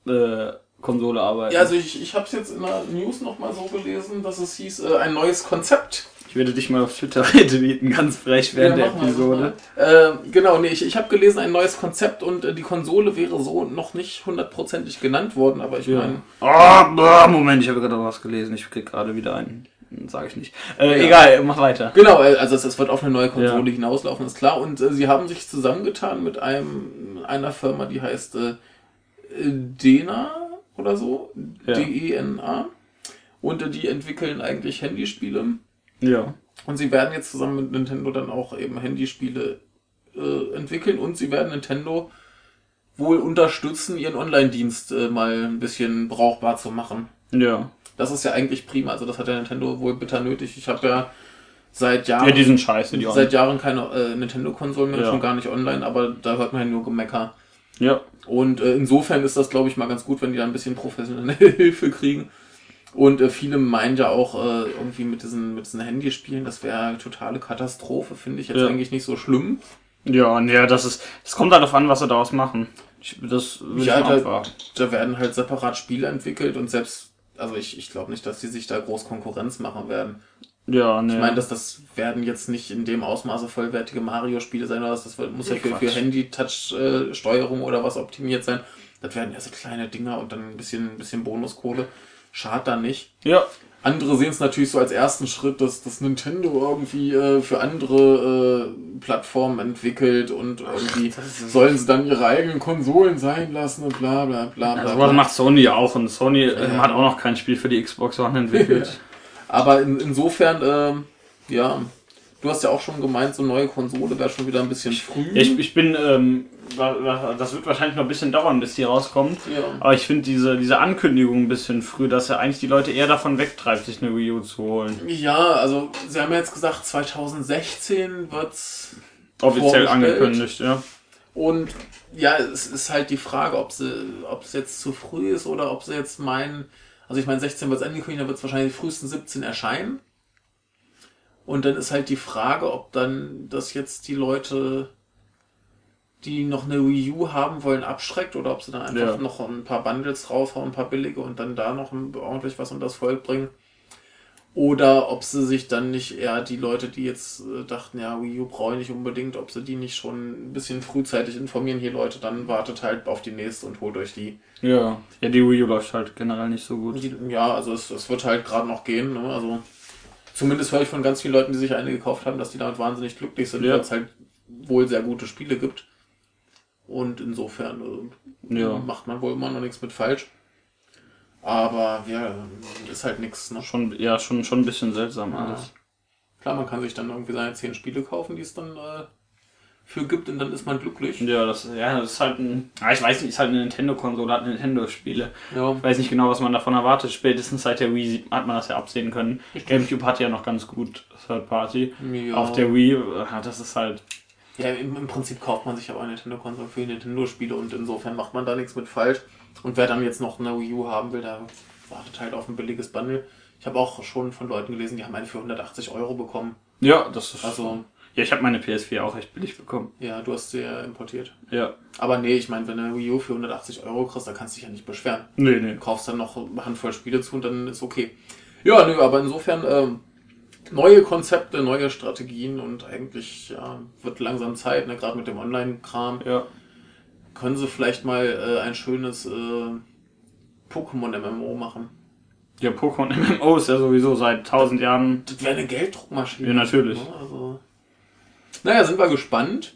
äh, äh, Konsole arbeiten. Ja, also ich, ich habe es jetzt in der News nochmal so gelesen, dass es hieß, äh, ein neues Konzept Ich werde dich mal auf Twitter retweeten, ganz frech während Ja, der Episode. mal. Äh, genau, nee, ich, ich habe gelesen, ein neues Konzept und äh, die Konsole wäre so noch nicht hundertprozentig genannt worden, aber ich meine, Oh, boah, Moment, ich habe gerade was gelesen. Ich krieg gerade wieder einen. Sage ich nicht. Äh, Ja. Egal, mach weiter. genau, äh, also es, es wird auf eine neue Konsole Ja. hinauslaufen, ist klar. Und äh, sie haben sich zusammengetan mit einem einer Firma, die heißt äh, Dena oder so, Ja. D-E-N-A. Und äh, die entwickeln eigentlich Handyspiele. Ja. Und sie werden jetzt zusammen mit Nintendo dann auch eben Handyspiele äh, entwickeln und sie werden Nintendo wohl unterstützen, ihren Online-Dienst äh, mal ein bisschen brauchbar zu machen. Ja. Das ist ja eigentlich prima. Also das hat der Nintendo wohl bitter nötig. Ich habe ja seit Jahren, Ja, die sind scheiße, die seit Jahren keine äh, Nintendo-Konsolen mehr, Ja. schon gar nicht online, aber da hört man ja nur Gemecker. Ja. Und äh, insofern ist das, glaube ich, mal ganz gut, wenn die da ein bisschen professionelle Hilfe kriegen. Und äh, viele meinen ja auch äh, irgendwie mit diesen, mit diesen Handyspielen, das wäre eine totale Katastrophe, finde ich jetzt Ja. eigentlich nicht so schlimm. Ja, nee, das ist. Es kommt halt darauf an, was sie daraus machen. Ich, das will Ja, ich da- abwarten. Da werden halt separat Spiele entwickelt und selbst, also ich, ich glaube nicht, dass die sich da groß Konkurrenz machen werden. Ja, nee. Ich meine, dass das werden jetzt nicht in dem Ausmaße vollwertige Mario-Spiele sein, oder das, das muss ja Nee, für, für. Handy-Touch-Steuerung oder was optimiert sein. Das werden ja so kleine Dinger und dann ein bisschen, ein bisschen Bonuskohle. Schade da nicht. ja. Andere sehen es natürlich so als ersten Schritt, dass das Nintendo irgendwie äh, für andere äh, Plattformen entwickelt und irgendwie sollen sie dann ihre eigenen Konsolen sein lassen und bla bla bla. bla, Also bla. was macht Sony auch und Sony ähm, Ja. hat auch noch kein Spiel für die Xbox One entwickelt. Aber in, insofern, ähm, ja, du hast ja auch schon gemeint, so neue Konsole wäre schon wieder ein bisschen früh. Ja, ich, ich bin, ähm, das wird wahrscheinlich noch ein bisschen dauern, bis die rauskommt. Ja. Aber ich finde diese, diese Ankündigung ein bisschen früh, dass er eigentlich die Leute eher davon wegtreibt, sich eine Wii U zu holen. ja, also sie haben ja jetzt gesagt, 2016 wird's Offiziell angekündigt, ja. Und ja, es ist halt die Frage, ob sie, ob es jetzt zu früh ist oder ob sie jetzt meinen, also ich meine, 16 wird es angekündigt, dann wird es wahrscheinlich frühestens 17 erscheinen. Und dann ist halt die Frage, ob dann das jetzt die Leute, die noch eine Wii U haben wollen, abschreckt oder ob sie dann einfach Ja. noch ein paar Bundles draufhauen, ein paar billige und dann da noch ordentlich was unter das Volk bringen. Oder ob sie sich dann nicht eher die Leute, die jetzt äh, dachten, ja, Wii U brauche ich nicht unbedingt, ob sie die nicht schon ein bisschen frühzeitig informieren, hier Leute, dann wartet halt auf die nächste und holt euch die. Ja. Ja, die Wii U läuft halt generell nicht so gut. die ja, also es, es wird halt gerade noch gehen, ne? Also zumindest höre ich von ganz vielen Leuten, die sich eine gekauft haben, dass die damit wahnsinnig glücklich sind, Ja. weil es halt wohl sehr gute Spiele gibt. Und insofern äh, Ja. macht man wohl immer noch nichts mit falsch. Aber ja, ist halt nichts, ne? Schon, ja, schon, schon ein bisschen seltsam alles. Klar, man kann sich dann irgendwie seine zehn Spiele kaufen, die es dann äh, für gibt und dann ist man glücklich. Ja, das, ja, das ist halt ein. Ah, ich weiß nicht, ist halt eine Nintendo-Konsole, hat Nintendo-Spiele. Ja. Ich weiß nicht genau, was man davon erwartet. Spätestens seit der Wii hat man das ja absehen können. GameCube hat ja noch ganz gut Third Party. Ja. Auf der Wii, das ist halt. Ja, im, im Prinzip kauft man sich aber eine Nintendo-Konsole für Nintendo-Spiele und insofern macht man da nichts mit falsch. Und wer dann jetzt noch eine Wii U haben will, der wartet halt auf ein billiges Bundle. Ich habe auch schon von Leuten gelesen, die haben eine für 180 Euro bekommen. Ja, das ist. Also, Ja, ich habe meine PS4 auch recht billig bekommen. ja, du hast sie ja importiert. Ja. Aber nee, ich meine, wenn du eine Wii U für 180 Euro kriegst, dann kannst du dich ja nicht beschweren. Nee, nee. Du kaufst dann noch eine Handvoll Spiele zu und dann ist okay. Ja, nö, aber insofern ähm, neue Konzepte, neue Strategien und eigentlich ja, wird langsam Zeit, ne, gerade mit dem Online-Kram. Ja. Können sie vielleicht mal äh, ein schönes äh, Pokémon-MMO machen? Ja, Pokémon MMO ist ja sowieso seit tausend Jahren. Das wäre eine Gelddruckmaschine. Ja, natürlich. Ne? Also, naja, sind wir gespannt.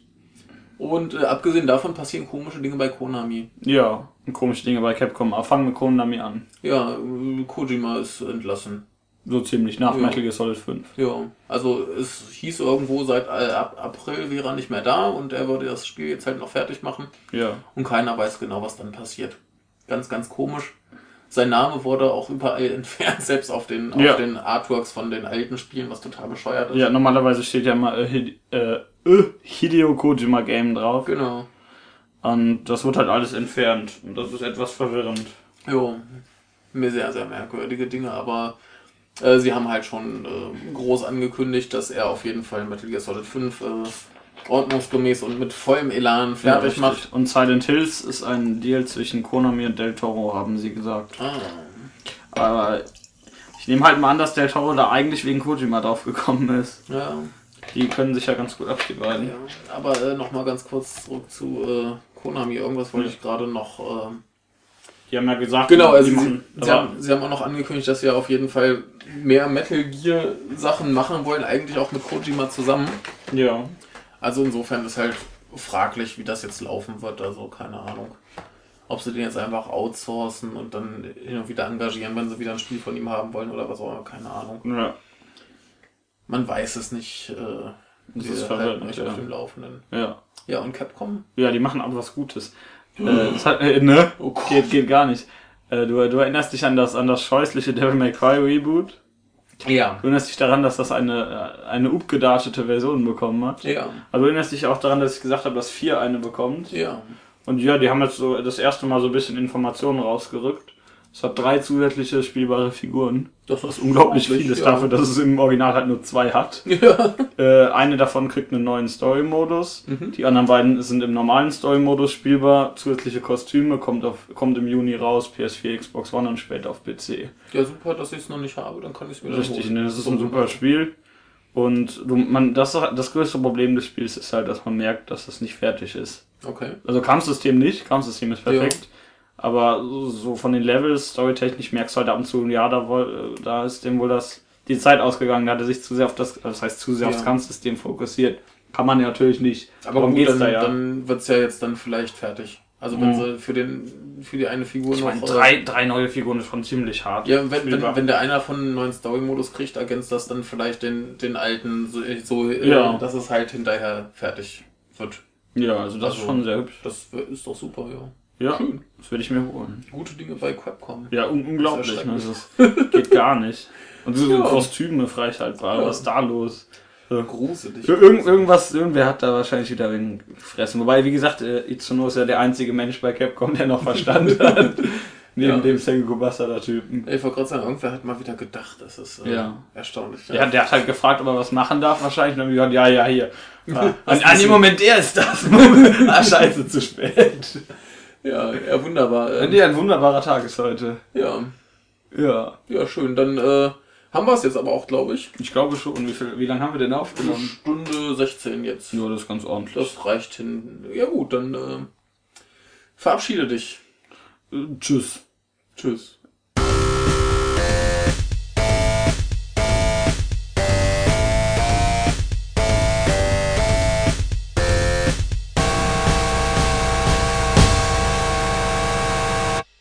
Und äh, abgesehen davon passieren komische Dinge bei Konami. Ja, komische Dinge bei Capcom. Aber fangen wir Konami an. Ja, äh, Kojima ist entlassen. So ziemlich nach Ja. Metal Gear Solid 5. Ja, also es hieß irgendwo seit ab April wäre er nicht mehr da und er würde das Spiel jetzt halt noch fertig machen. Ja. Und keiner weiß genau, was dann passiert. Ganz, ganz komisch. Sein Name wurde auch überall entfernt, selbst auf den, auf Ja. den Artworks von den alten Spielen, was total bescheuert ist. Ja, normalerweise steht ja mal äh, Hide äh, äh, Hideo Kojima Game drauf. Genau. Und das wird halt alles entfernt. Und das ist etwas verwirrend. Jo. Mir sehr, sehr merkwürdige Dinge, aber äh, sie haben halt schon äh, groß angekündigt, dass er auf jeden Fall Metal Gear Solid 5 äh, ordnungsgemäß und mit vollem Elan fertig Ja, macht. Und Silent Hills ist ein Deal zwischen Konami und Del Toro, haben sie gesagt. Ah. Aber Ich nehme halt mal an, dass Del Toro da eigentlich wegen Kojima drauf gekommen ist. Ja, Die können sich ja ganz gut abschieben. ja. Aber äh, nochmal ganz kurz zurück zu äh, Konami. Irgendwas wollte ich gerade noch. Äh, Die haben ja gesagt, Genau, also die sie, machen, sie, aber- haben, sie haben auch noch angekündigt, dass sie auf jeden Fall mehr Metal Gear Sachen machen wollen, eigentlich auch mit Kojima zusammen. ja. Also insofern ist halt fraglich, wie das jetzt laufen wird, also keine Ahnung. Ob sie den jetzt einfach outsourcen und dann hin und wieder engagieren, wenn sie wieder ein Spiel von ihm haben wollen oder was auch immer, keine Ahnung. ja. Man weiß es nicht. Äh, Das ist verwirrend, euch ja. auf dem Laufenden. Ja. Ja, und Capcom? Ja, die machen aber was Gutes. Äh, das hat, äh, ne? Oh. Geht, geht gar nicht. Äh, du, du erinnerst dich an das, an das scheußliche Devil May Cry Reboot? Ja. Du erinnerst dich daran, dass das eine, äh, eine upgedatete Version bekommen hat? Ja. Also du erinnerst dich auch daran, dass ich gesagt habe, dass 4 eine bekommt? Ja. Und ja, die haben jetzt so das erste Mal so ein bisschen Informationen rausgerückt. Es hat drei zusätzliche spielbare Figuren. Das Was unglaublich sportlich, viel ist ja. dafür, dass es im Original halt nur zwei hat. Ja. Äh, eine davon kriegt einen neuen Story-Modus. Mhm. Die anderen beiden sind im normalen Story-Modus spielbar. Zusätzliche Kostüme kommt, auf, kommt im Juni raus, PS4, Xbox One und später auf PC. Ja, super, dass ich es noch nicht habe, dann kann ich es mir Richtig, holen. ne? das ist ein super Spiel. Und du, man, das, das größte Problem des Spiels ist halt, dass man merkt, dass es nicht fertig ist. Okay. Also Kampfsystem nicht, Kampfsystem ist perfekt. Aber so- von den Levels, storytechnisch merkst du halt ab und zu, ja, da, äh, da ist dem wohl das, die Zeit ausgegangen, da hat er sich zu sehr auf das, das heißt zu sehr Ja. aufs Kampfsystem fokussiert. Kann man ja natürlich nicht. Aber Darum gut, dann, da ja. dann wird es ja jetzt dann vielleicht fertig. Also wenn Mhm. sie für den für die eine Figur ich noch. meine, äh, drei, drei neue Figuren ist schon ziemlich hart. ja, wenn, wenn, wenn der einer von einen neuen Story-Modus kriegt, ergänzt das dann vielleicht den, den alten so, so äh, Ja. dass es halt hinterher fertig wird. ja, also das ist Also- schon sehr hübsch. Das ist doch super, ja. Ja, Schön. das würde ich mir holen. Gute Dinge bei Capcom. Ja, un unglaublich. Das Ne? Das geht gar nicht. Und so Ja. Kostüme freischaltbar, Ja. was ist da los? So. Gruselig. Ir irgend, irgendwas, irgendwer hat da wahrscheinlich wieder wegen gefressen. Wobei, wie gesagt, äh, Itsuno ist ja der einzige Mensch bei Capcom, der noch Verstand hat. Neben Ja. dem Sengoku Basada Typen. Ich wollte gerade sagen, irgendwer hat mal wieder gedacht, das ist äh, Ja. erstaunlich. Ja, der hat halt gefragt, ob er was machen darf wahrscheinlich. Und dann gesagt, ja, ja, hier. Ja. Was An, an dem? Moment, der ist das. ah, scheiße, zu spät. Ja, ja, wunderbar. Ähm, Nee, ein wunderbarer Tag ist heute. ja, Ja. ja, schön. Dann äh, haben wir es jetzt aber auch, glaube ich. Ich glaube schon. Wie, viel, wie lange haben wir denn Eine aufgenommen? Stunde 16 jetzt. Nur das ist ganz ordentlich. Das reicht hin. Ja gut, dann äh, verabschiede dich. Äh, tschüss. Tschüss.